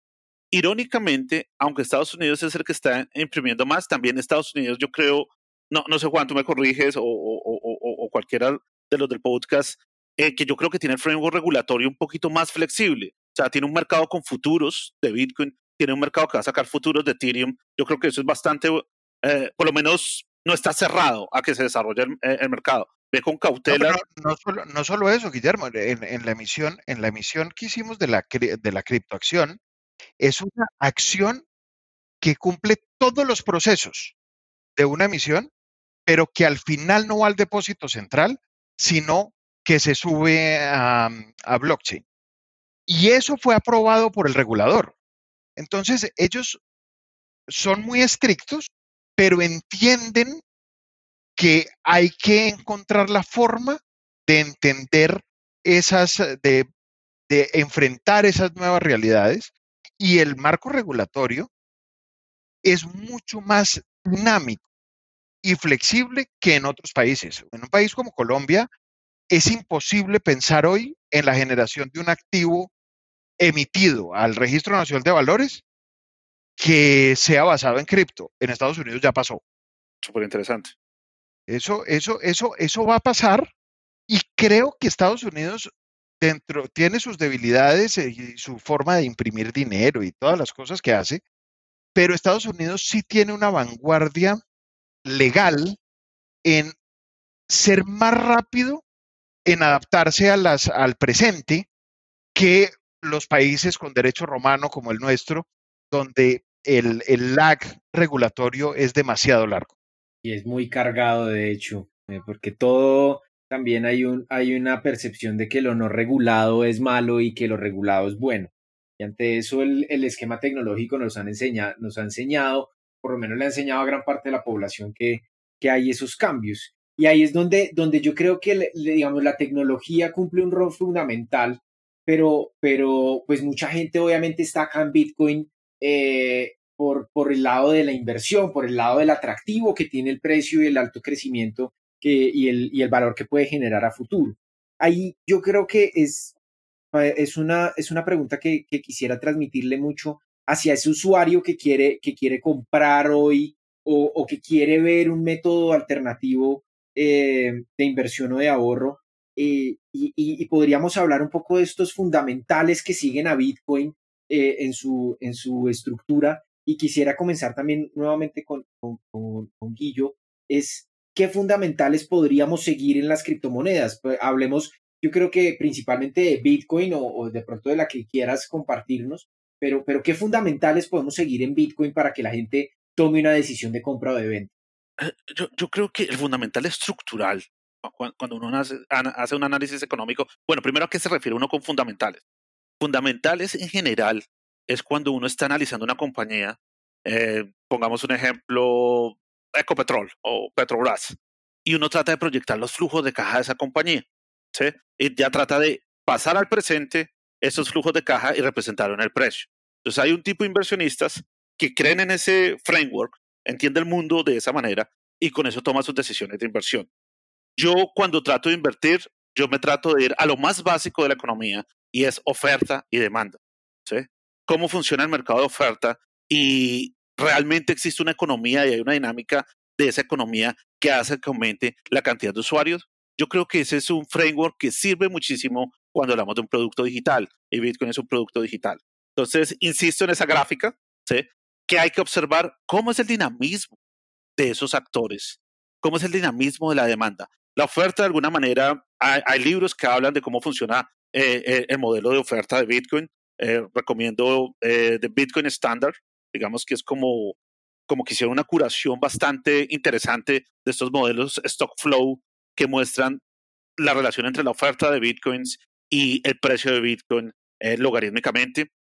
Irónicamente, aunque Estados Unidos es el que está imprimiendo más, también Estados Unidos yo creo, no, no sé Juan, tú me corriges o, o, o, o cualquiera de los del podcast, eh, que yo creo que tiene el framework regulatorio un poquito más flexible. O sea, tiene un mercado con futuros de Bitcoin, tiene un mercado que va a sacar futuros de Ethereum. Yo creo que eso es bastante, eh, por lo menos no está cerrado a que se desarrolle el, mercado. Ve con cautela. No, solo, eso, Guillermo. En, la emisión, en la emisión que hicimos de la, de la criptoacción, es una acción que cumple todos los procesos de una emisión, pero que al final no va al depósito central, sino que se sube a, blockchain. Y eso fue aprobado por el regulador. Entonces, ellos son muy estrictos pero entienden que hay que encontrar la forma de entender esas, de, enfrentar esas nuevas realidades y el marco regulatorio es mucho más dinámico y flexible que en otros países. En un país como Colombia es imposible pensar hoy en la generación de un activo emitido al Registro Nacional de Valores que sea basado en cripto. En Estados Unidos ya pasó. Súper interesante. Eso, eso, eso, eso va a pasar y creo que Estados Unidos dentro tiene sus debilidades y su forma de imprimir dinero y todas las cosas que hace, pero Estados Unidos sí tiene una vanguardia legal en ser más rápido en adaptarse a las, al presente que los países con derecho romano como el nuestro, donde el, el lag regulatorio es demasiado largo. Y es muy cargado, de hecho, eh, porque todo también hay, un, hay una percepción de que lo no regulado es malo y que lo regulado es bueno. Y ante eso el, el esquema tecnológico nos, han enseñado, nos ha enseñado, por lo menos le ha enseñado a gran parte de la población que, que hay esos cambios. Y ahí es donde, donde yo creo que digamos, la tecnología cumple un rol fundamental, pero, pero pues mucha gente obviamente está acá en Bitcoin eh, por, por el lado de la inversión, por el lado del atractivo que tiene el precio y el alto crecimiento que, y, el, y el valor que puede generar a futuro. Ahí yo creo que es, es, una, es una pregunta que, que quisiera transmitirle mucho hacia ese usuario que quiere, que quiere comprar hoy o, o que quiere ver un método alternativo eh, de inversión o de ahorro. Eh, y, y, podríamos hablar un poco de estos fundamentales que siguen a Bitcoin eh, en, su, en su estructura. Y quisiera comenzar también nuevamente con, con, con, Guillo, es qué fundamentales podríamos seguir en las criptomonedas. Pues, hablemos, yo creo que principalmente de Bitcoin o, o, de pronto de la que quieras compartirnos, pero, pero qué fundamentales podemos seguir en Bitcoin para que la gente tome una decisión de compra o de venta. Yo, yo creo que el fundamental estructural, cuando uno hace, hace un análisis económico, bueno, primero a qué se refiere uno con fundamentales. Fundamentales en general es cuando uno está analizando una compañía, eh, pongamos un ejemplo, Ecopetrol o Petrobras, y uno trata de proyectar los flujos de caja de esa compañía, ¿sí? Y ya trata de pasar al presente esos flujos de caja y representarlo en el precio. Entonces hay un tipo de inversionistas que creen en ese framework entiende el mundo de esa manera y con eso toma sus decisiones de inversión. Yo cuando trato de invertir, yo me trato de ir a lo más básico de la economía y es oferta y demanda. ¿sí? ¿Cómo funciona el mercado de oferta? Y realmente existe una economía y hay una dinámica de esa economía que hace que aumente la cantidad de usuarios. Yo creo que ese es un framework que sirve muchísimo cuando hablamos de un producto digital y Bitcoin es un producto digital. Entonces, insisto en esa gráfica, ¿sí? Que hay que observar cómo es el dinamismo de esos actores, cómo es el dinamismo de la demanda. La oferta, de alguna manera, hay, libros que hablan de cómo funciona eh, eh, el modelo de oferta de Bitcoin. Eh, recomiendo The Bitcoin Standard, digamos que es como, como que hicieron una curación bastante interesante de estos modelos Stock Flow que muestran la relación entre la oferta de Bitcoins y el precio de Bitcoin logarítmicamente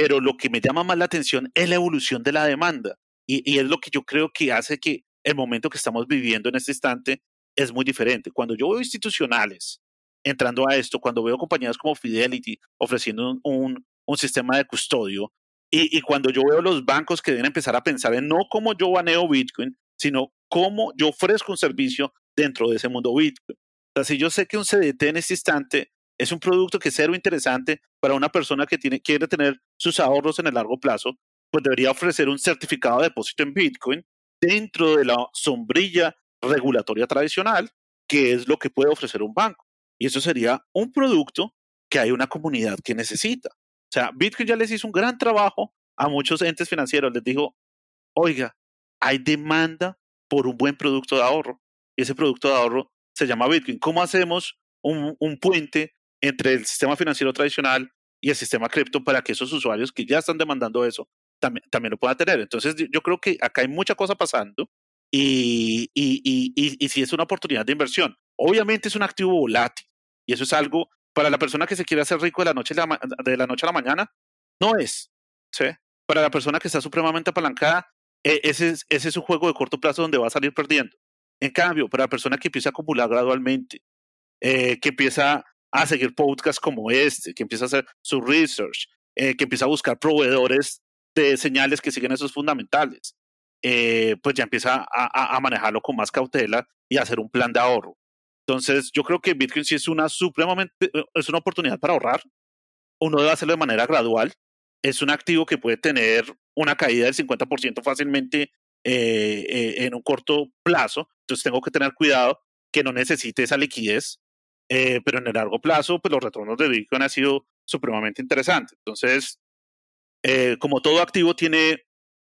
pero lo que me llama más la atención es la evolución de la demanda y, es lo que yo creo que hace que el momento que estamos viviendo en este instante es muy diferente. Cuando yo veo institucionales entrando a esto, cuando veo compañías como Fidelity ofreciendo un, un, sistema de custodio y, y, cuando yo veo los bancos que deben empezar a pensar en no cómo yo baneo Bitcoin, sino cómo yo ofrezco un servicio dentro de ese mundo Bitcoin. O si yo sé que un CDT en este instante es un producto que es cero interesante para una persona que quiere tener sus ahorros en el largo plazo, pues debería ofrecer un certificado de depósito en Bitcoin dentro de la sombrilla regulatoria tradicional, que es lo que puede ofrecer un banco. Y eso sería un producto que hay una comunidad que necesita. O sea, Bitcoin ya les hizo un gran trabajo a muchos entes financieros. Les dijo, oiga, hay demanda por un buen producto de ahorro. Y ese producto de ahorro se llama Bitcoin. ¿Cómo hacemos un puente entre el sistema financiero tradicional y el sistema cripto para que esos usuarios que ya están demandando eso también, lo puedan tener. Entonces, yo creo que acá hay mucha cosa pasando y, y, y, y, si es una oportunidad de inversión. Obviamente es un activo volátil y eso es algo para la persona que se quiere hacer rico de la noche, de la, noche a la mañana, no es. ¿sí? Para la persona que está supremamente apalancada, e, ese es, ese es un juego de corto plazo donde va a salir perdiendo. En cambio, para la persona que empieza a acumular gradualmente, eh, que empieza a seguir podcasts como este, que empieza a hacer su research, eh, que empieza a buscar proveedores de señales que siguen esos fundamentales, eh, pues ya empieza a, a, manejarlo con más cautela y a hacer un plan de ahorro. Entonces, yo creo que Bitcoin sí es una supremamente, eh, es una oportunidad para ahorrar. Uno debe hacerlo de manera gradual. Es un activo que puede tener una caída del 50% fácilmente en un corto plazo. Entonces, tengo que tener cuidado que no necesite esa liquidez eh, pero en el largo plazo, pues los retornos de Bitcoin han sido supremamente interesantes. Entonces, eh, como todo activo tiene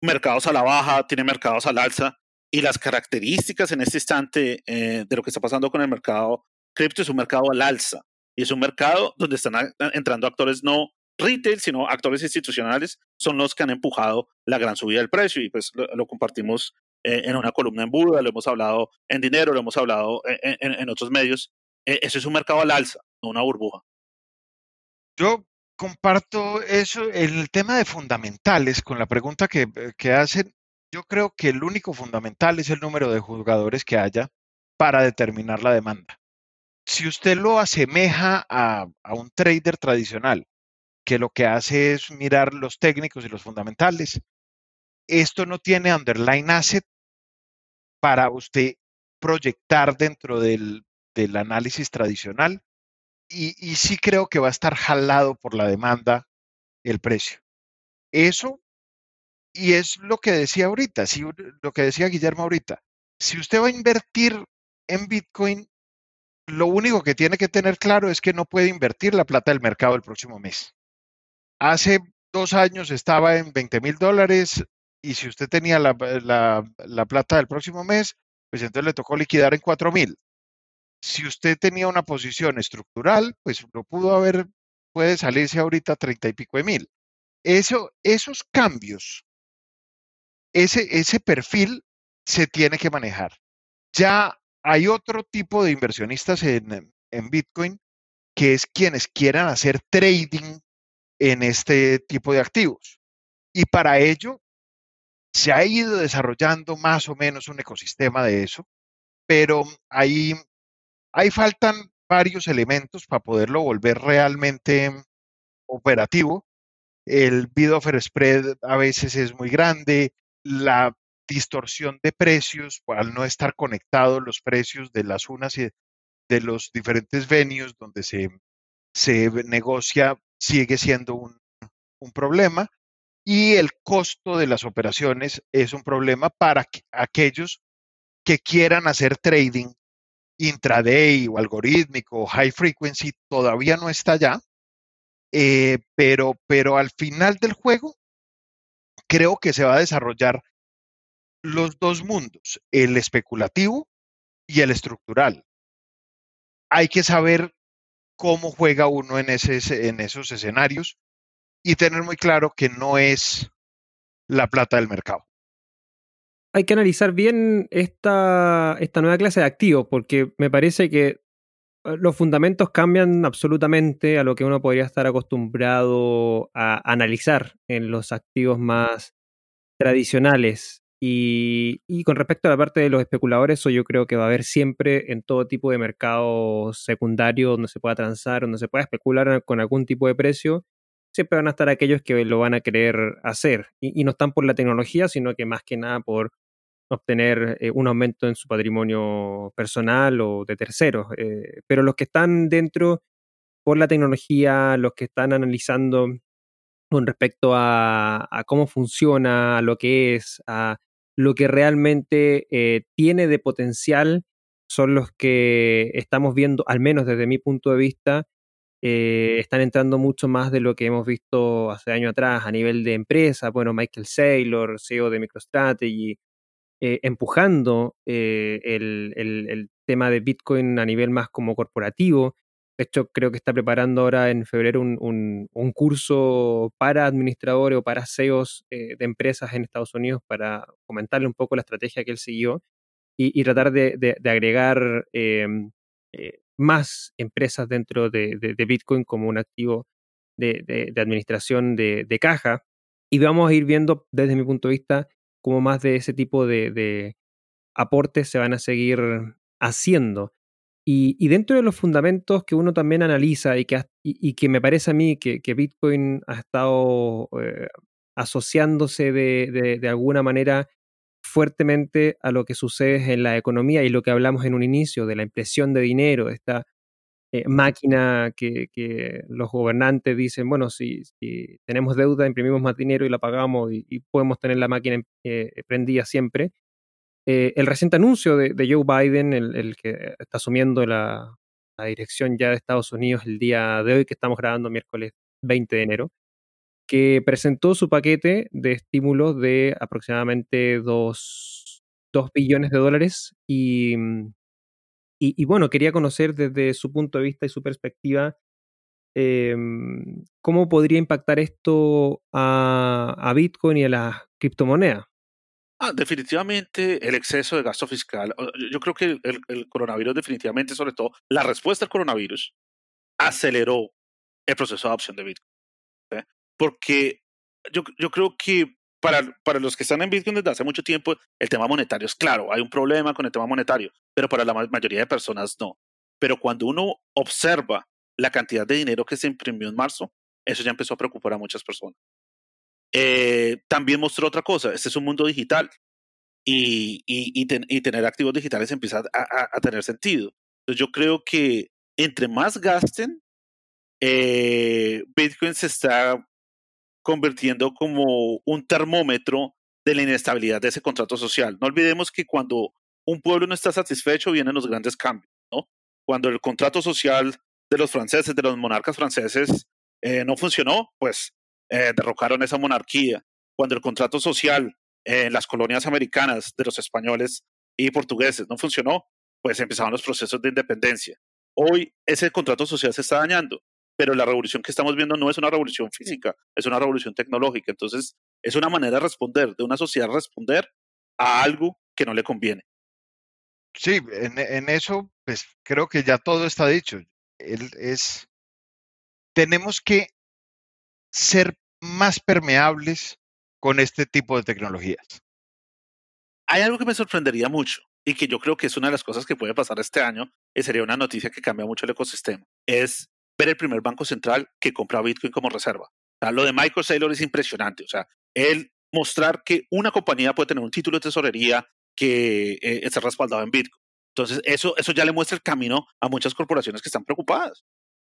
mercados a la baja, tiene mercados al alza, y las características en este instante eh, de lo que está pasando con el mercado cripto es un mercado al alza y es un mercado donde están entrando actores no retail, sino actores institucionales, son los que han empujado la gran subida del precio y pues lo, compartimos eh, en una columna en Buda, lo hemos hablado en dinero, lo hemos hablado en, en, otros medios. Eh, eso es un mercado al alza, no una burbuja. Yo comparto eso, el tema de fundamentales, con la pregunta que, que hacen, yo creo que el único fundamental es el número de jugadores que haya para determinar la demanda. Si usted lo asemeja a, un trader tradicional, que lo que hace es mirar los técnicos y los fundamentales, esto no tiene underline asset para usted proyectar dentro del, análisis tradicional y, sí creo que va a estar jalado por la demanda el precio. Eso y es lo que decía ahorita, si, lo que decía Guillermo ahorita. Si usted va a invertir en Bitcoin, lo único que tiene que tener claro es que no puede invertir la plata del mercado el próximo mes. Hace dos años estaba en 20 mil dólares y si usted tenía la, plata del próximo mes, pues entonces le tocó liquidar en 4 mil. Si usted tenía una posición estructural, pues lo pudo haber, puede salirse ahorita a 30 y pico de mil. Eso, esos cambios ese, ese perfil se tiene que manejar. Ya hay otro tipo de inversionistas en, en Bitcoin que es quienes quieran hacer trading en este tipo de activos. Y para ello se ha ido desarrollando más o menos un ecosistema de eso, pero ahí, ahí faltan varios elementos para poderlo volver realmente operativo. El bid offer spread a veces es muy grande, la distorsión de precios, al no estar conectados los precios de las unas y de los diferentes venues donde se, se negocia, sigue siendo un, un problema. Y el costo de las operaciones es un problema para aquellos que quieran hacer trading intraday o algorítmico high frequency, todavía no está allá, eh, pero, pero al final del juego creo que se va a desarrollar los dos mundos, el especulativo y el estructural. Hay que saber cómo juega uno en, ese, en esos escenarios y tener muy claro que no es la plata del mercado. Hay que analizar bien esta, esta nueva clase de activos, porque me parece que eh, los fundamentos cambian absolutamente a lo que uno podría estar acostumbrado a analizar en los activos más tradicionales. Y, con respecto a la parte de los especuladores, eso yo creo que va a haber siempre en todo tipo de mercado secundario donde se pueda transar, donde se pueda especular con algún tipo de precio, siempre van a estar aquellos que lo van a querer hacer. Y, no están por la tecnología, sino que más que nada por obtener eh, un aumento en su patrimonio personal o de terceros. Eh, pero los que están dentro por la tecnología, los que están analizando con respecto a, cómo funciona, a lo que es, a lo que realmente eh, tiene de potencial, son los que estamos viendo, al menos desde mi punto de vista, eh, están entrando mucho más de lo que hemos visto hace años atrás a nivel de empresa. Bueno, Michael Saylor, CEO de MicroStrategy, eh, empujando el, el, tema de Bitcoin a nivel más como corporativo. De hecho, creo que está preparando ahora en febrero un, curso para administradores o para CEOs eh, de empresas en Estados Unidos para comentarle un poco la estrategia que él siguió y, tratar de, agregar em, eh, más empresas dentro de, Bitcoin como un activo de, administración de, caja. Y vamos a ir viendo desde mi punto de vista cómo más de ese tipo de aportes se van a seguir haciendo. Y, dentro de los fundamentos que uno también analiza y que, y, que me parece a mí que, Bitcoin ha estado eh, asociándose de, de, alguna manera fuertemente a lo que sucede en la economía y lo que hablamos en un inicio de la impresión de dinero, de esta eh, máquina que, que, los gobernantes dicen, bueno, si, si, tenemos deuda, imprimimos más dinero y la pagamos y, podemos tener la máquina eh, prendida siempre. Eh, el reciente anuncio de, Joe Biden, el, que está asumiendo la, dirección ya de Estados Unidos el día de hoy, que estamos grabando miércoles 20 de enero, que presentó su paquete de estímulos de aproximadamente 2, 2 billones de dólares. Y, y, bueno, quería conocer desde su punto de vista y su perspectiva em, cómo podría impactar esto a, a Bitcoin y a las criptomonedas. Ah, definitivamente el exceso de gasto fiscal. Yo creo que el, coronavirus definitivamente, sobre todo la respuesta al coronavirus, aceleró el proceso de adopción de Bitcoin. Porque yo, yo creo que para, para los que están en Bitcoin desde hace mucho tiempo, el tema monetario es claro, hay un problema con el tema monetario, pero para la mayoría de personas no. Pero cuando uno observa la cantidad de dinero que se imprimió en marzo, eso ya empezó a preocupar a muchas personas. Eh, también mostró otra cosa, este es un mundo digital y, y, y, tener activos digitales empieza a, a, tener sentido. Entonces yo creo que entre más gasten, eh, Bitcoin se está convirtiendo como un termómetro de la inestabilidad de ese contrato social. No olvidemos que cuando un pueblo no está satisfecho vienen los grandes cambios, ¿no? Cuando el contrato social de los franceses, de los monarcas franceses, eh, no funcionó, pues eh, derrocaron esa monarquía. Cuando el contrato social en las colonias americanas de los españoles y portugueses no funcionó, pues empezaron los procesos de independencia. Hoy ese contrato social se está dañando, pero la revolución que estamos viendo no es una revolución física, es una revolución tecnológica. Entonces, es una manera de responder, de una sociedad responder a algo que no le conviene. Sí, en, en eso, pues creo que ya todo está dicho. Es, tenemos que ser más permeables con este tipo de tecnologías. Hay algo que me sorprendería mucho y que yo creo que es una de las cosas que puede pasar este año y sería una noticia que cambia mucho el ecosistema. Es ver el primer banco central que compra Bitcoin como reserva. lo de Michael Saylor es impresionante. O sea, él mostrar que una compañía puede tener un título de tesorería que eh, esté respaldado en Bitcoin. Entonces, eso, eso ya le muestra el camino a muchas corporaciones que están preocupadas.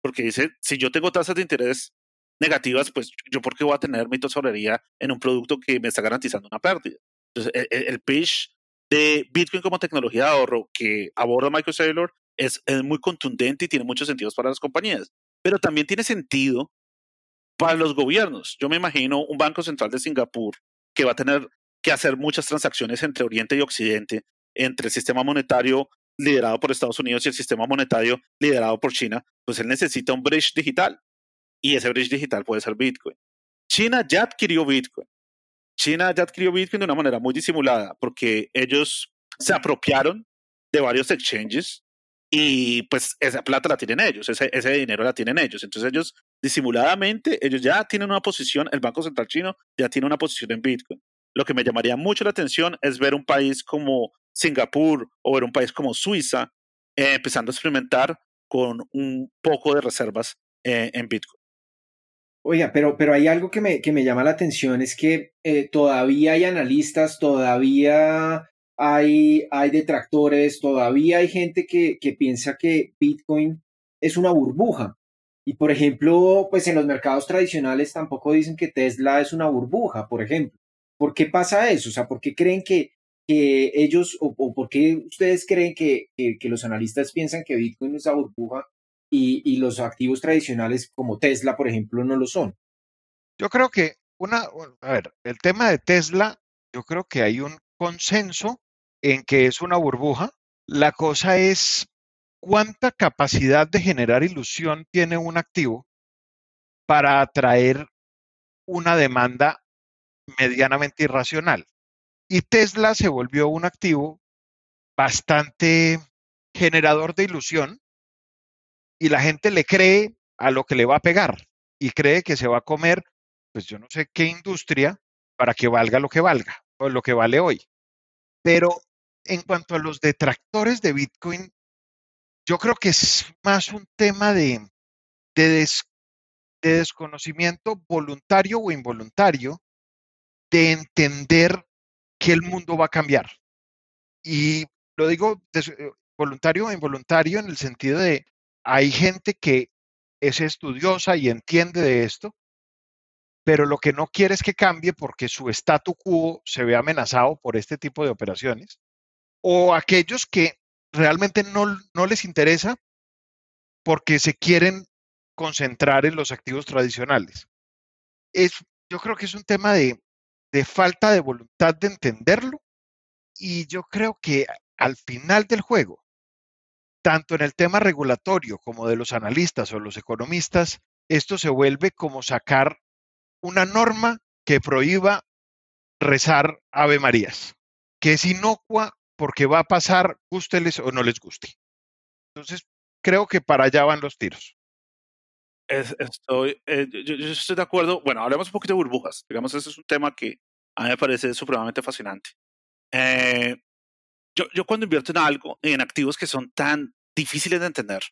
Porque dice, si yo tengo tasas de interés negativas, pues yo por qué voy a tener mi tesorería en un producto que me está garantizando una pérdida. Entonces, e, e, el, pitch de Bitcoin como tecnología de ahorro que aborda Michael Saylor es, es muy contundente y tiene muchos sentidos para las compañías, pero también tiene sentido para los gobiernos. Yo me imagino un Banco Central de Singapur que va a tener que hacer muchas transacciones entre Oriente y Occidente, entre el sistema monetario liderado por Estados Unidos y el sistema monetario liderado por China, pues él necesita un bridge digital y ese bridge digital puede ser Bitcoin. China ya adquirió Bitcoin. China ya adquirió Bitcoin de una manera muy disimulada porque ellos se apropiaron de varios exchanges y pues esa plata la tienen ellos, ese, ese dinero la tienen ellos. Entonces ellos disimuladamente, ellos ya tienen una posición, el Banco Central chino ya tiene una posición en Bitcoin. Lo que me llamaría mucho la atención es ver un país como Singapur o ver un país como Suiza eh, empezando a experimentar con un poco de reservas eh, en Bitcoin. Oiga, pero, pero hay algo que me, que me llama la atención, es que eh, todavía hay analistas, todavía hay, hay detractores, todavía hay gente que, que piensa que Bitcoin es una burbuja. Y por ejemplo, pues en los mercados tradicionales tampoco dicen que Tesla es una burbuja, por ejemplo. ¿Por qué pasa eso? O sea, ¿por qué creen que, que ellos, o, por qué ustedes creen que, que, los analistas piensan que Bitcoin es una burbuja y, los activos tradicionales como Tesla, por ejemplo, no lo son? Yo creo que una, a ver, el tema de Tesla, yo creo que hay un consenso en que es una burbuja. La cosa es cuánta capacidad de generar ilusión tiene un activo para atraer una demanda medianamente irracional. Y Tesla se volvió un activo bastante generador de ilusión y la gente le cree a lo que le va a pegar y cree que se va a comer, pues yo no sé qué industria para que valga lo que valga o lo que vale hoy. Pero en cuanto a los detractores de Bitcoin, yo creo que es más un tema de, de, de desconocimiento voluntario o involuntario de entender que el mundo va a cambiar. Y lo digo eh, voluntario o involuntario en el sentido de hay gente que es estudiosa y entiende de esto, pero lo que no quiere es que cambie porque su statu quo se ve amenazado por este tipo de operaciones, o aquellos que realmente no, no les interesa porque se quieren concentrar en los activos tradicionales. Es, yo creo que es un tema de, de falta de voluntad de entenderlo Y yo creo que al final del juego, tanto en el tema regulatorio como de los analistas o los economistas, esto se vuelve como sacar una norma que prohíba rezar Ave Marías, que es inocua porque va a pasar, gústeles o no les guste. Entonces, creo que para allá van los tiros. estoy, eh, yo, estoy de acuerdo. Bueno, hablemos un poquito de burbujas. Digamos, ese es un tema que a mí me parece supremamente fascinante. Eh, yo, yo cuando invierto en algo, en activos que son tan difíciles de entender,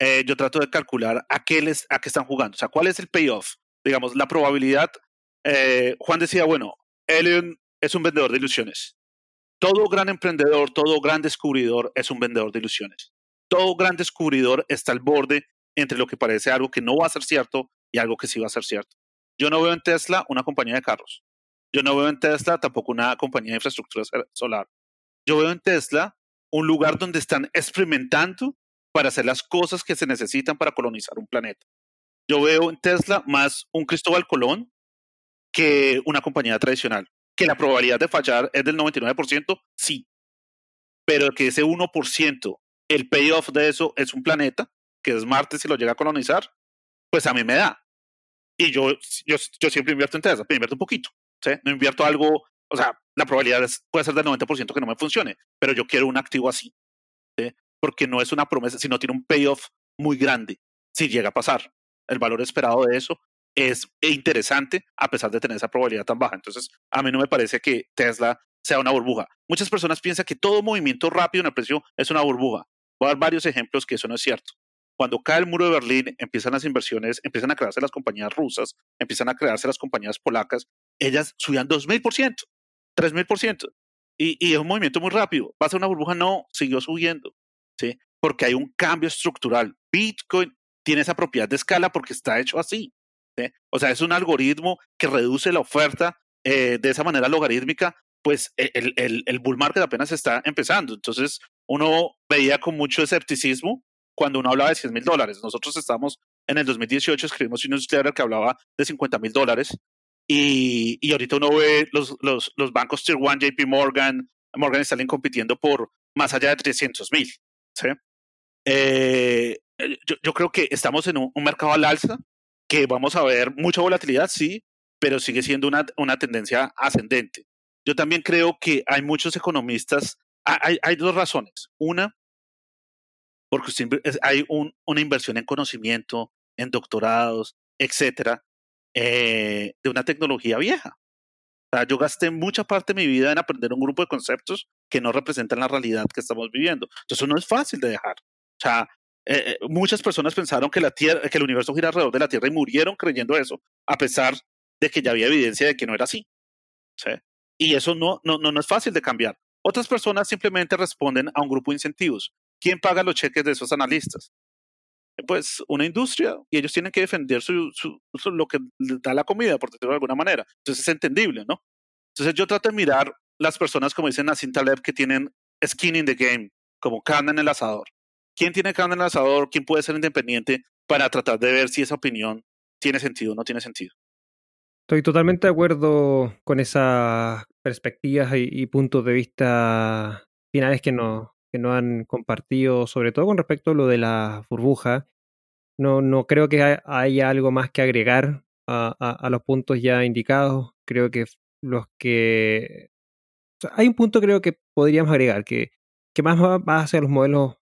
eh, yo trato de calcular a qué, les, a qué están jugando, o sea, cuál es el payoff, digamos, la probabilidad. Eh, Juan decía, bueno, él es un vendedor de ilusiones. Todo gran emprendedor, todo gran descubridor es un vendedor de ilusiones. Todo gran descubridor está al borde entre lo que parece algo que no va a ser cierto y algo que sí va a ser cierto. Yo no veo en Tesla una compañía de carros. Yo no veo en Tesla tampoco una compañía de infraestructura solar. Yo veo en Tesla un lugar donde están experimentando para hacer las cosas que se necesitan para colonizar un planeta. Yo veo en Tesla más un Cristóbal Colón que una compañía tradicional. Que la probabilidad de fallar es del 99%, sí. Pero que ese 1%, el payoff de eso es un planeta, que es Marte si lo llega a colonizar, pues a mí me da. Y yo, yo, yo siempre invierto en Tesla, pero invierto un poquito. ¿sí? No invierto algo, o sea, la probabilidad puede ser del 90% que no me funcione, pero yo quiero un activo así, porque no es una promesa, sino tiene un payoff muy grande si llega a pasar. El valor esperado de eso es interesante a pesar de tener esa probabilidad tan baja. Entonces, a mí no me parece que Tesla sea una burbuja. Muchas personas piensan que todo movimiento rápido en el precio es una burbuja. Voy a dar varios ejemplos que eso no es cierto. Cuando cae el muro de Berlín, empiezan las inversiones, empiezan a crearse las compañías rusas, empiezan a crearse las compañías polacas, ellas subían 2.000%. 3.000%. Y, y es un movimiento muy rápido. ¿Va a ser una burbuja? No, siguió subiendo. ¿sí? Porque hay un cambio estructural. Bitcoin tiene esa propiedad de escala porque está hecho así. ¿sí? O sea, es un algoritmo que reduce la oferta eh, de esa manera logarítmica. Pues e, el, el, el bull market apenas está empezando. Entonces, uno veía con mucho escepticismo cuando uno hablaba de 100 mil dólares. Nosotros estamos en el 2018, escribimos un newsletter que hablaba de 50 mil dólares y, y ahorita uno ve los, los, los, bancos Tier 1, JP Morgan, Morgan Stanley compitiendo por más allá de 300 mil. ¿sí? Eh, yo, yo, creo que estamos en un, un, mercado al alza, que vamos a ver mucha volatilidad, sí, pero sigue siendo una, una tendencia ascendente. Yo también creo que hay muchos economistas, hay, hay dos razones. Una, porque hay un, una inversión en conocimiento, en doctorados, etcétera, eh, de una tecnología vieja. O sea, yo gasté mucha parte de mi vida en aprender un grupo de conceptos que no representan la realidad que estamos viviendo. Entonces, no es fácil de dejar. O sea, eh, eh, muchas personas pensaron que, la tierra, que el universo gira alrededor de la Tierra y murieron creyendo eso, a pesar de que ya había evidencia de que no era así. ¿sí? Y eso no, no, no, es fácil de cambiar. Otras personas simplemente responden a un grupo de incentivos. ¿Quién paga los cheques de esos analistas? pues una industria y ellos tienen que defender su, su, lo que da la comida, por decirlo de alguna manera. Entonces es entendible, ¿no? Entonces yo trato de mirar las personas, como dicen Nassim Taleb, que tienen skin in the game, como carne en el asador. ¿Quién tiene carne en el asador? ¿Quién puede ser independiente para tratar de ver si esa opinión tiene sentido o no tiene sentido? Estoy totalmente de acuerdo con esas perspectivas y, puntos de vista finales que nos, que no han compartido, sobre todo con respecto a lo de la burbuja. No, no creo que haya algo más que agregar a, a, los puntos ya indicados. Creo que los que... hay un punto creo que podríamos agregar, que, que más va, hacia los modelos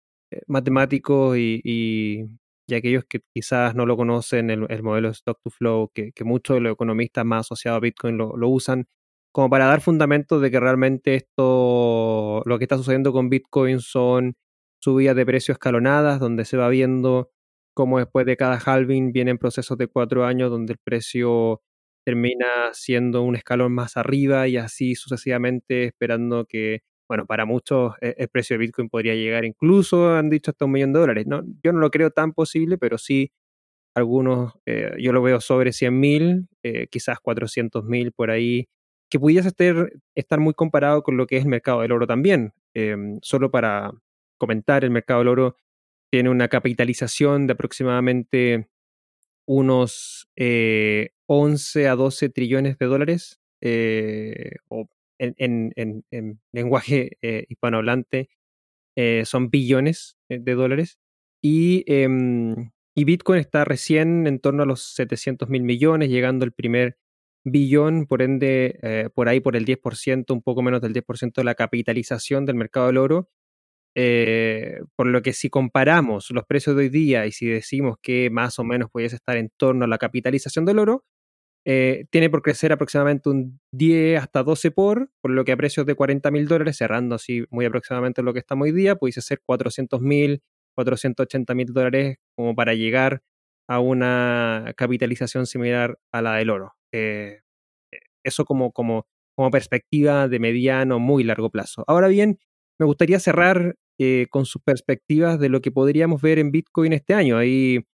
matemáticos y, aquellos que quizás no lo conocen, el, el modelo Stock to Flow, que, que, muchos de los economistas más asociados a Bitcoin lo, lo usan, como para dar fundamentos de que realmente esto, lo que está sucediendo con Bitcoin son subidas de precios escalonadas, donde se va viendo cómo después de cada halving vienen procesos de cuatro años donde el precio termina siendo un escalón más arriba y así sucesivamente esperando que, bueno, para muchos e, el precio de Bitcoin podría llegar incluso, han dicho, hasta un millón de dólares. ¿no? Yo no lo creo tan posible, pero sí algunos, eh, yo lo veo sobre 100 mil, eh, quizás 400 mil por ahí que pudiese estar, estar muy comparado con lo que es el mercado del oro también. Eh, solo para comentar, el mercado del oro tiene una capitalización de aproximadamente unos eh, 11 a 12 trillones de dólares, eh, o en, lenguaje (laughs) eh, hispanohablante eh, son billones de dólares. Y, em, y, Bitcoin está recién en torno a los 700 mil millones, llegando al primer billón, por ende, por ahí por el 10%, un poco menos del 10% de la capitalización del mercado del oro. por lo que si comparamos los precios de hoy día y si decimos que más o menos pudiese estar en torno a la capitalización del oro, eh, tiene por crecer aproximadamente un 10 hasta 12 por, por lo que a precios de 40 mil dólares, cerrando así muy aproximadamente lo que estamos hoy día, pudiese ser 400 mil, 480 mil dólares como para llegar a una capitalización similar a la del oro. Eh, eso como, como, como perspectiva de mediano, muy largo plazo. Ahora bien, me gustaría cerrar eh, con sus perspectivas de lo que podríamos ver en Bitcoin este año. Ahí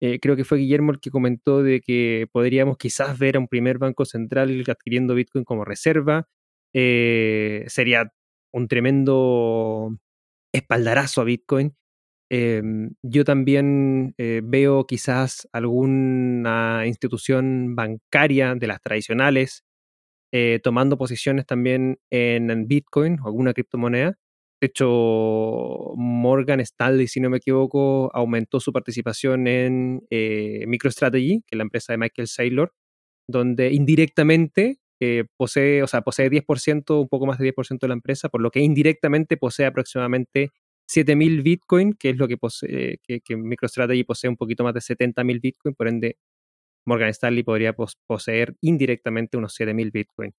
eh, creo que fue Guillermo el que comentó de que podríamos quizás ver a un primer banco central adquiriendo Bitcoin como reserva. Eh, sería un tremendo espaldarazo a Bitcoin. Em, yo también eh, veo quizás alguna institución bancaria de las tradicionales tomando posiciones también en Bitcoin o alguna criptomoneda. De hecho, Morgan Stanley, si no me equivoco, aumentó su participación en eh, MicroStrategy, que es la empresa de Michael Saylor, donde indirectamente eh, posee, o sea, posee 10%, un poco más de 10% de la empresa, por lo que indirectamente posee aproximadamente 7.000 Bitcoin, que es lo que posee, que, MicroStrategy posee un poquito más de 70.000 Bitcoin, por ende Morgan Stanley podría poseer indirectamente unos 7.000 Bitcoin.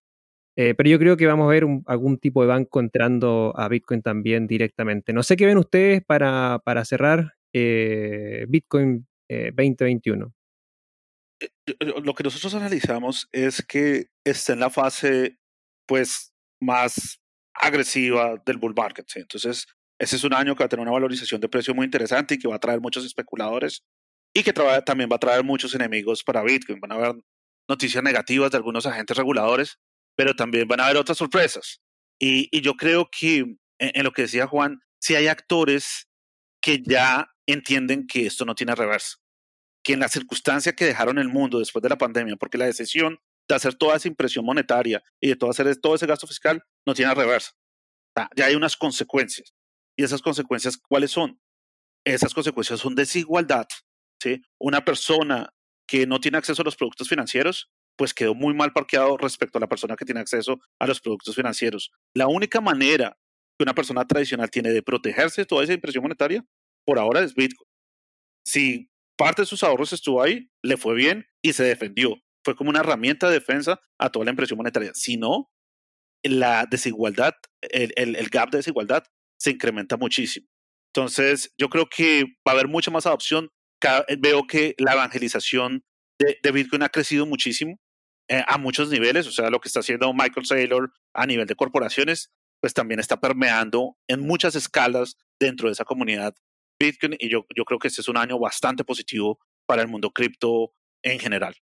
Eh, pero yo creo que vamos a ver algún tipo de banco entrando a Bitcoin también directamente. No sé qué ven ustedes para, para cerrar eh, Bitcoin 2021. Eh, lo que nosotros analizamos es que está en la fase pues más agresiva del bull market. Entonces, ese es un año que va a tener una valorización de precio muy interesante y que va a traer muchos especuladores y que también va a traer muchos enemigos para Bitcoin. Van a haber noticias negativas de algunos agentes reguladores pero también van a haber otras sorpresas. Y, yo creo que en, lo que decía Juan, si hay actores que ya entienden que esto no tiene reversa, que en la circunstancia que dejaron el mundo después de la pandemia, porque la decisión de hacer toda esa impresión monetaria y de todo hacer todo ese gasto fiscal no tiene reversa. Ya hay unas consecuencias. ¿Y esas consecuencias cuáles son? Esas consecuencias son desigualdad. ¿sí? Una persona que no tiene acceso a los productos financieros pues quedó muy mal parqueado respecto a la persona que tiene acceso a los productos financieros. La única manera que una persona tradicional tiene de protegerse de toda esa impresión monetaria, por ahora es Bitcoin. Si parte de sus ahorros estuvo ahí, le fue bien y se defendió. Fue como una herramienta de defensa a toda la impresión monetaria. Si no, la desigualdad, el, gap de desigualdad se incrementa muchísimo. Entonces, yo creo que va a haber mucha más adopción. veo que la evangelización de, de Bitcoin ha crecido muchísimo. Eh, a muchos niveles, o sea, lo que está haciendo Michael Saylor a nivel de corporaciones, pues también está permeando en muchas escalas dentro de esa comunidad Bitcoin y yo, yo creo que este es un año bastante positivo para el mundo cripto en general.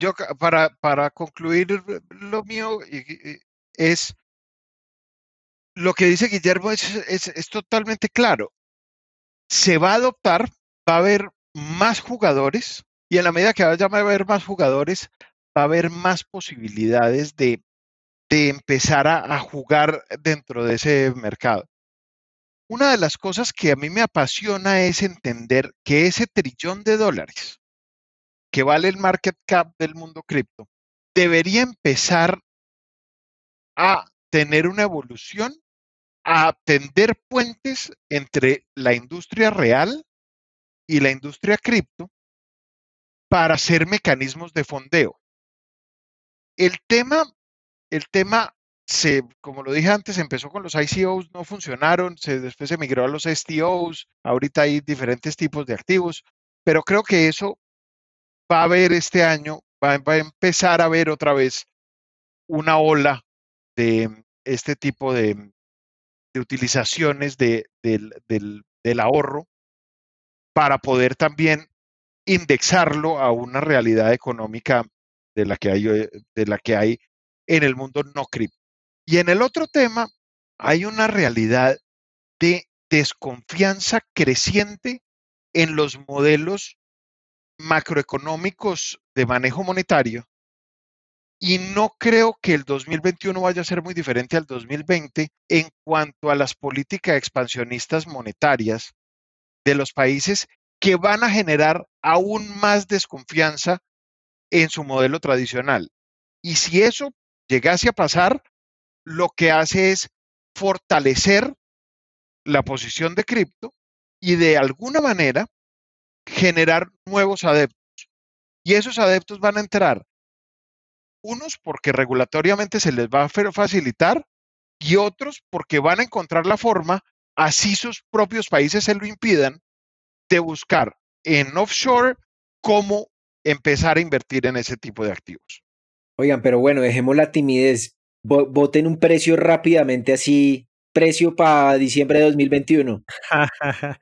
Yo, para, para concluir lo mío es, lo que dice Guillermo es, es, es totalmente claro. Se va a adoptar, va a haber más jugadores y en la medida que vaya a haber más jugadores, va a haber más posibilidades de, de empezar a, a jugar dentro de ese mercado. Una de las cosas que a mí me apasiona es entender que ese trillón de dólares que vale el market cap del mundo cripto debería empezar a tener una evolución, a tender puentes entre la industria real y la industria cripto para hacer mecanismos de fondeo. El tema, el tema se, como lo dije antes, empezó con los ICOs, no funcionaron, se, después se migró a los STOs, ahorita hay diferentes tipos de activos, pero creo que eso va a haber este año, va, a empezar a haber otra vez una ola de este tipo de, utilizaciones del, del ahorro para poder también indexarlo a una realidad económica de la que hay, eh, de la que hay en el mundo no cripto. Y en el otro tema hay una realidad de desconfianza creciente en los modelos macroeconómicos de manejo monetario y no creo que el 2021 vaya a ser muy diferente al 2020 en cuanto a las políticas expansionistas monetarias de los países que van a generar aún más desconfianza en su modelo tradicional. Y si eso llegase a pasar, lo que hace es fortalecer la posición de cripto y de alguna manera generar nuevos adeptos. Y esos adeptos van a entrar unos porque regulatoriamente se les va a facilitar y otros porque van a encontrar la forma, así sus propios países se lo impidan, de buscar en offshore cómo empezar a invertir en ese tipo de activos. Oigan, pero bueno, dejemos la timidez. Voten un precio rápidamente así, precio para diciembre de 2021. (laughs)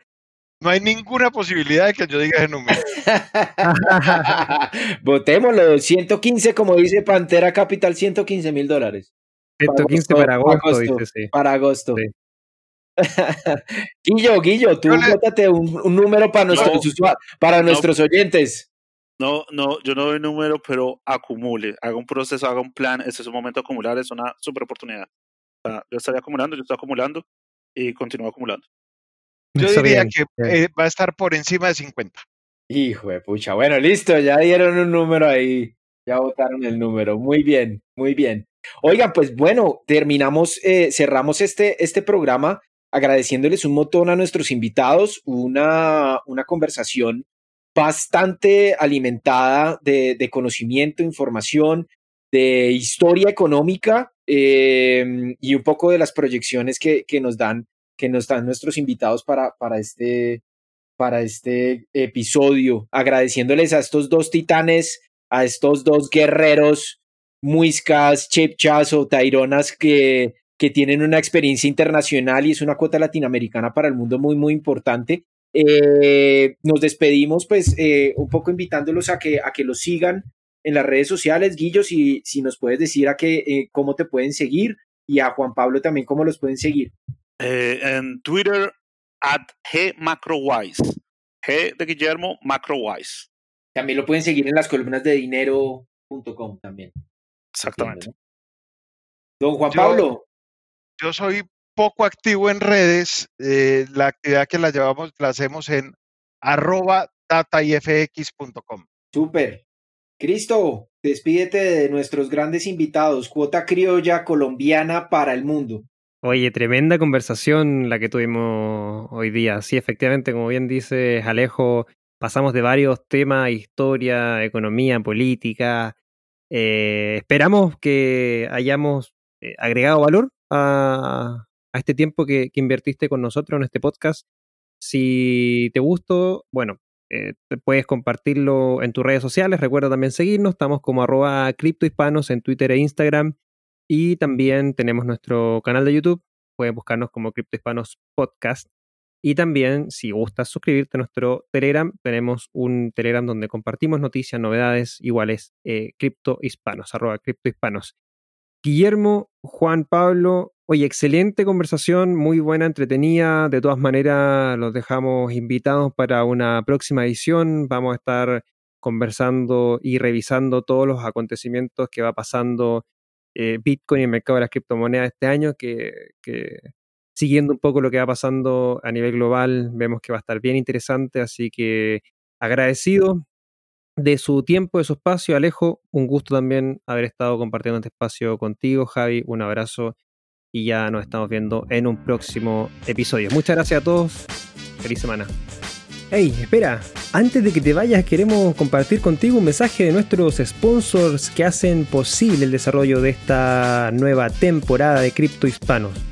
No hay ninguna posibilidad de que yo diga ese número. (laughs) Votémoslo, 115, como dice Pantera Capital, 115 mil dólares. 115 para agosto, dice, sí. Para agosto. (laughs) Guillo, Guillo, tú le... un, número para nuestros, para nuestros oyentes. No, no, yo no doy número, pero acumule, haga un proceso, haga un plan. Este es un momento de acumular, es una super oportunidad. yo estaría acumulando, yo estoy acumulando y continúo acumulando. Yo diría que eh, va a estar por encima de 50. Hijo de pucha. Bueno, listo, ya dieron un número ahí. Ya votaron el número. Muy bien, muy bien. Oigan, pues bueno, terminamos, eh, cerramos este, este programa agradeciéndoles un montón a nuestros invitados, una, una conversación bastante alimentada de, conocimiento, información, de historia económica eh, y un poco de las proyecciones que, nos dan nuestros invitados este, para este episodio, agradeciéndoles a estos dos titanes, a estos dos guerreros, Muiscas, Chepchas o Taironas que, que tienen una experiencia internacional y es una cuota latinoamericana para el mundo muy, muy importante. Eh, nos despedimos pues eh, un poco invitándolos a que, a que los sigan en las redes sociales. Guillo, si, si nos puedes decir a que, eh, cómo te pueden seguir y a Juan Pablo también cómo los pueden seguir. Eh, en Twitter, at GMacroWise. G de Guillermo, MacroWise. También lo pueden seguir en las columnas de dinero.com también. Exactamente. Don Juan Pablo. Yo soy poco activo en redes. Eh, la actividad que la llevamos la hacemos en arroba dataifx.com. Súper. Cristo, despídete de nuestros grandes invitados, cuota criolla colombiana para el mundo. Oye, tremenda conversación la que tuvimos hoy día. Sí, efectivamente, como bien dice Alejo, pasamos de varios temas, historia, economía, política. Eh, esperamos que hayamos eh, agregado valor a, este tiempo que, invertiste con nosotros en este podcast. Si te gustó, bueno, eh, puedes compartirlo en tus redes sociales. Recuerda también seguirnos. Estamos como arroba criptohispanos en Twitter e Instagram. Y también tenemos nuestro canal de YouTube, puedes buscarnos como Crypto Hispanos Podcast. Y también, si gustas suscribirte a nuestro Telegram, tenemos un Telegram donde compartimos noticias, novedades iguales, eh, Cripto Hispanos, arroba Cripto Hispanos. Guillermo, Juan Pablo, oye, excelente conversación, muy buena, entretenida. De todas maneras, los dejamos invitados para una próxima edición. Vamos a estar conversando y revisando todos los acontecimientos que va pasando eh, Bitcoin y el mercado de las criptomonedas este año, que, siguiendo un poco lo que va pasando a nivel global, vemos que va a estar bien interesante, así que agradecido de su tiempo, de su espacio, Alejo, un gusto también haber estado compartiendo este espacio contigo, Javi, un abrazo y ya nos estamos viendo en un próximo episodio. Muchas gracias a todos, feliz semana. Hey, espera, antes de que te vayas queremos compartir contigo un mensaje de nuestros sponsors que hacen posible el desarrollo de esta nueva temporada de Cripto Hispanos.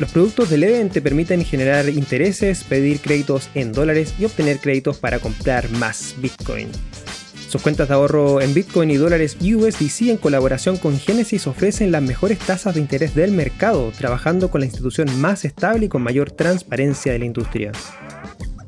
Los productos de Leden te permiten generar intereses, pedir créditos en dólares y obtener créditos para comprar más Bitcoin. Sus cuentas de ahorro en Bitcoin y dólares USDC en colaboración con Genesis ofrecen las mejores tasas de interés del mercado, trabajando con la institución más estable y con mayor transparencia de la industria.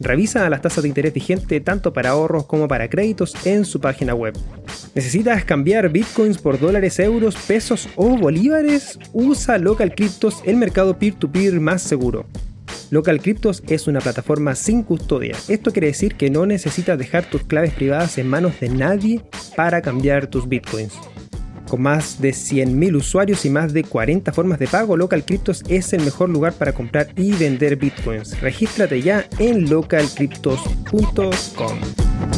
Revisa las tasas de interés vigente tanto para ahorros como para créditos en su página web. ¿Necesitas cambiar bitcoins por dólares, euros, pesos o bolívares? Usa Local Cryptos, el mercado peer-to-peer más seguro. Local Cryptos es una plataforma sin custodia. Esto quiere decir que no necesitas dejar tus claves privadas en manos de nadie para cambiar tus bitcoins. Con más de 100.000 usuarios y más de 40 formas de pago, Local Cryptos es el mejor lugar para comprar y vender bitcoins. Regístrate ya en localcryptos.com.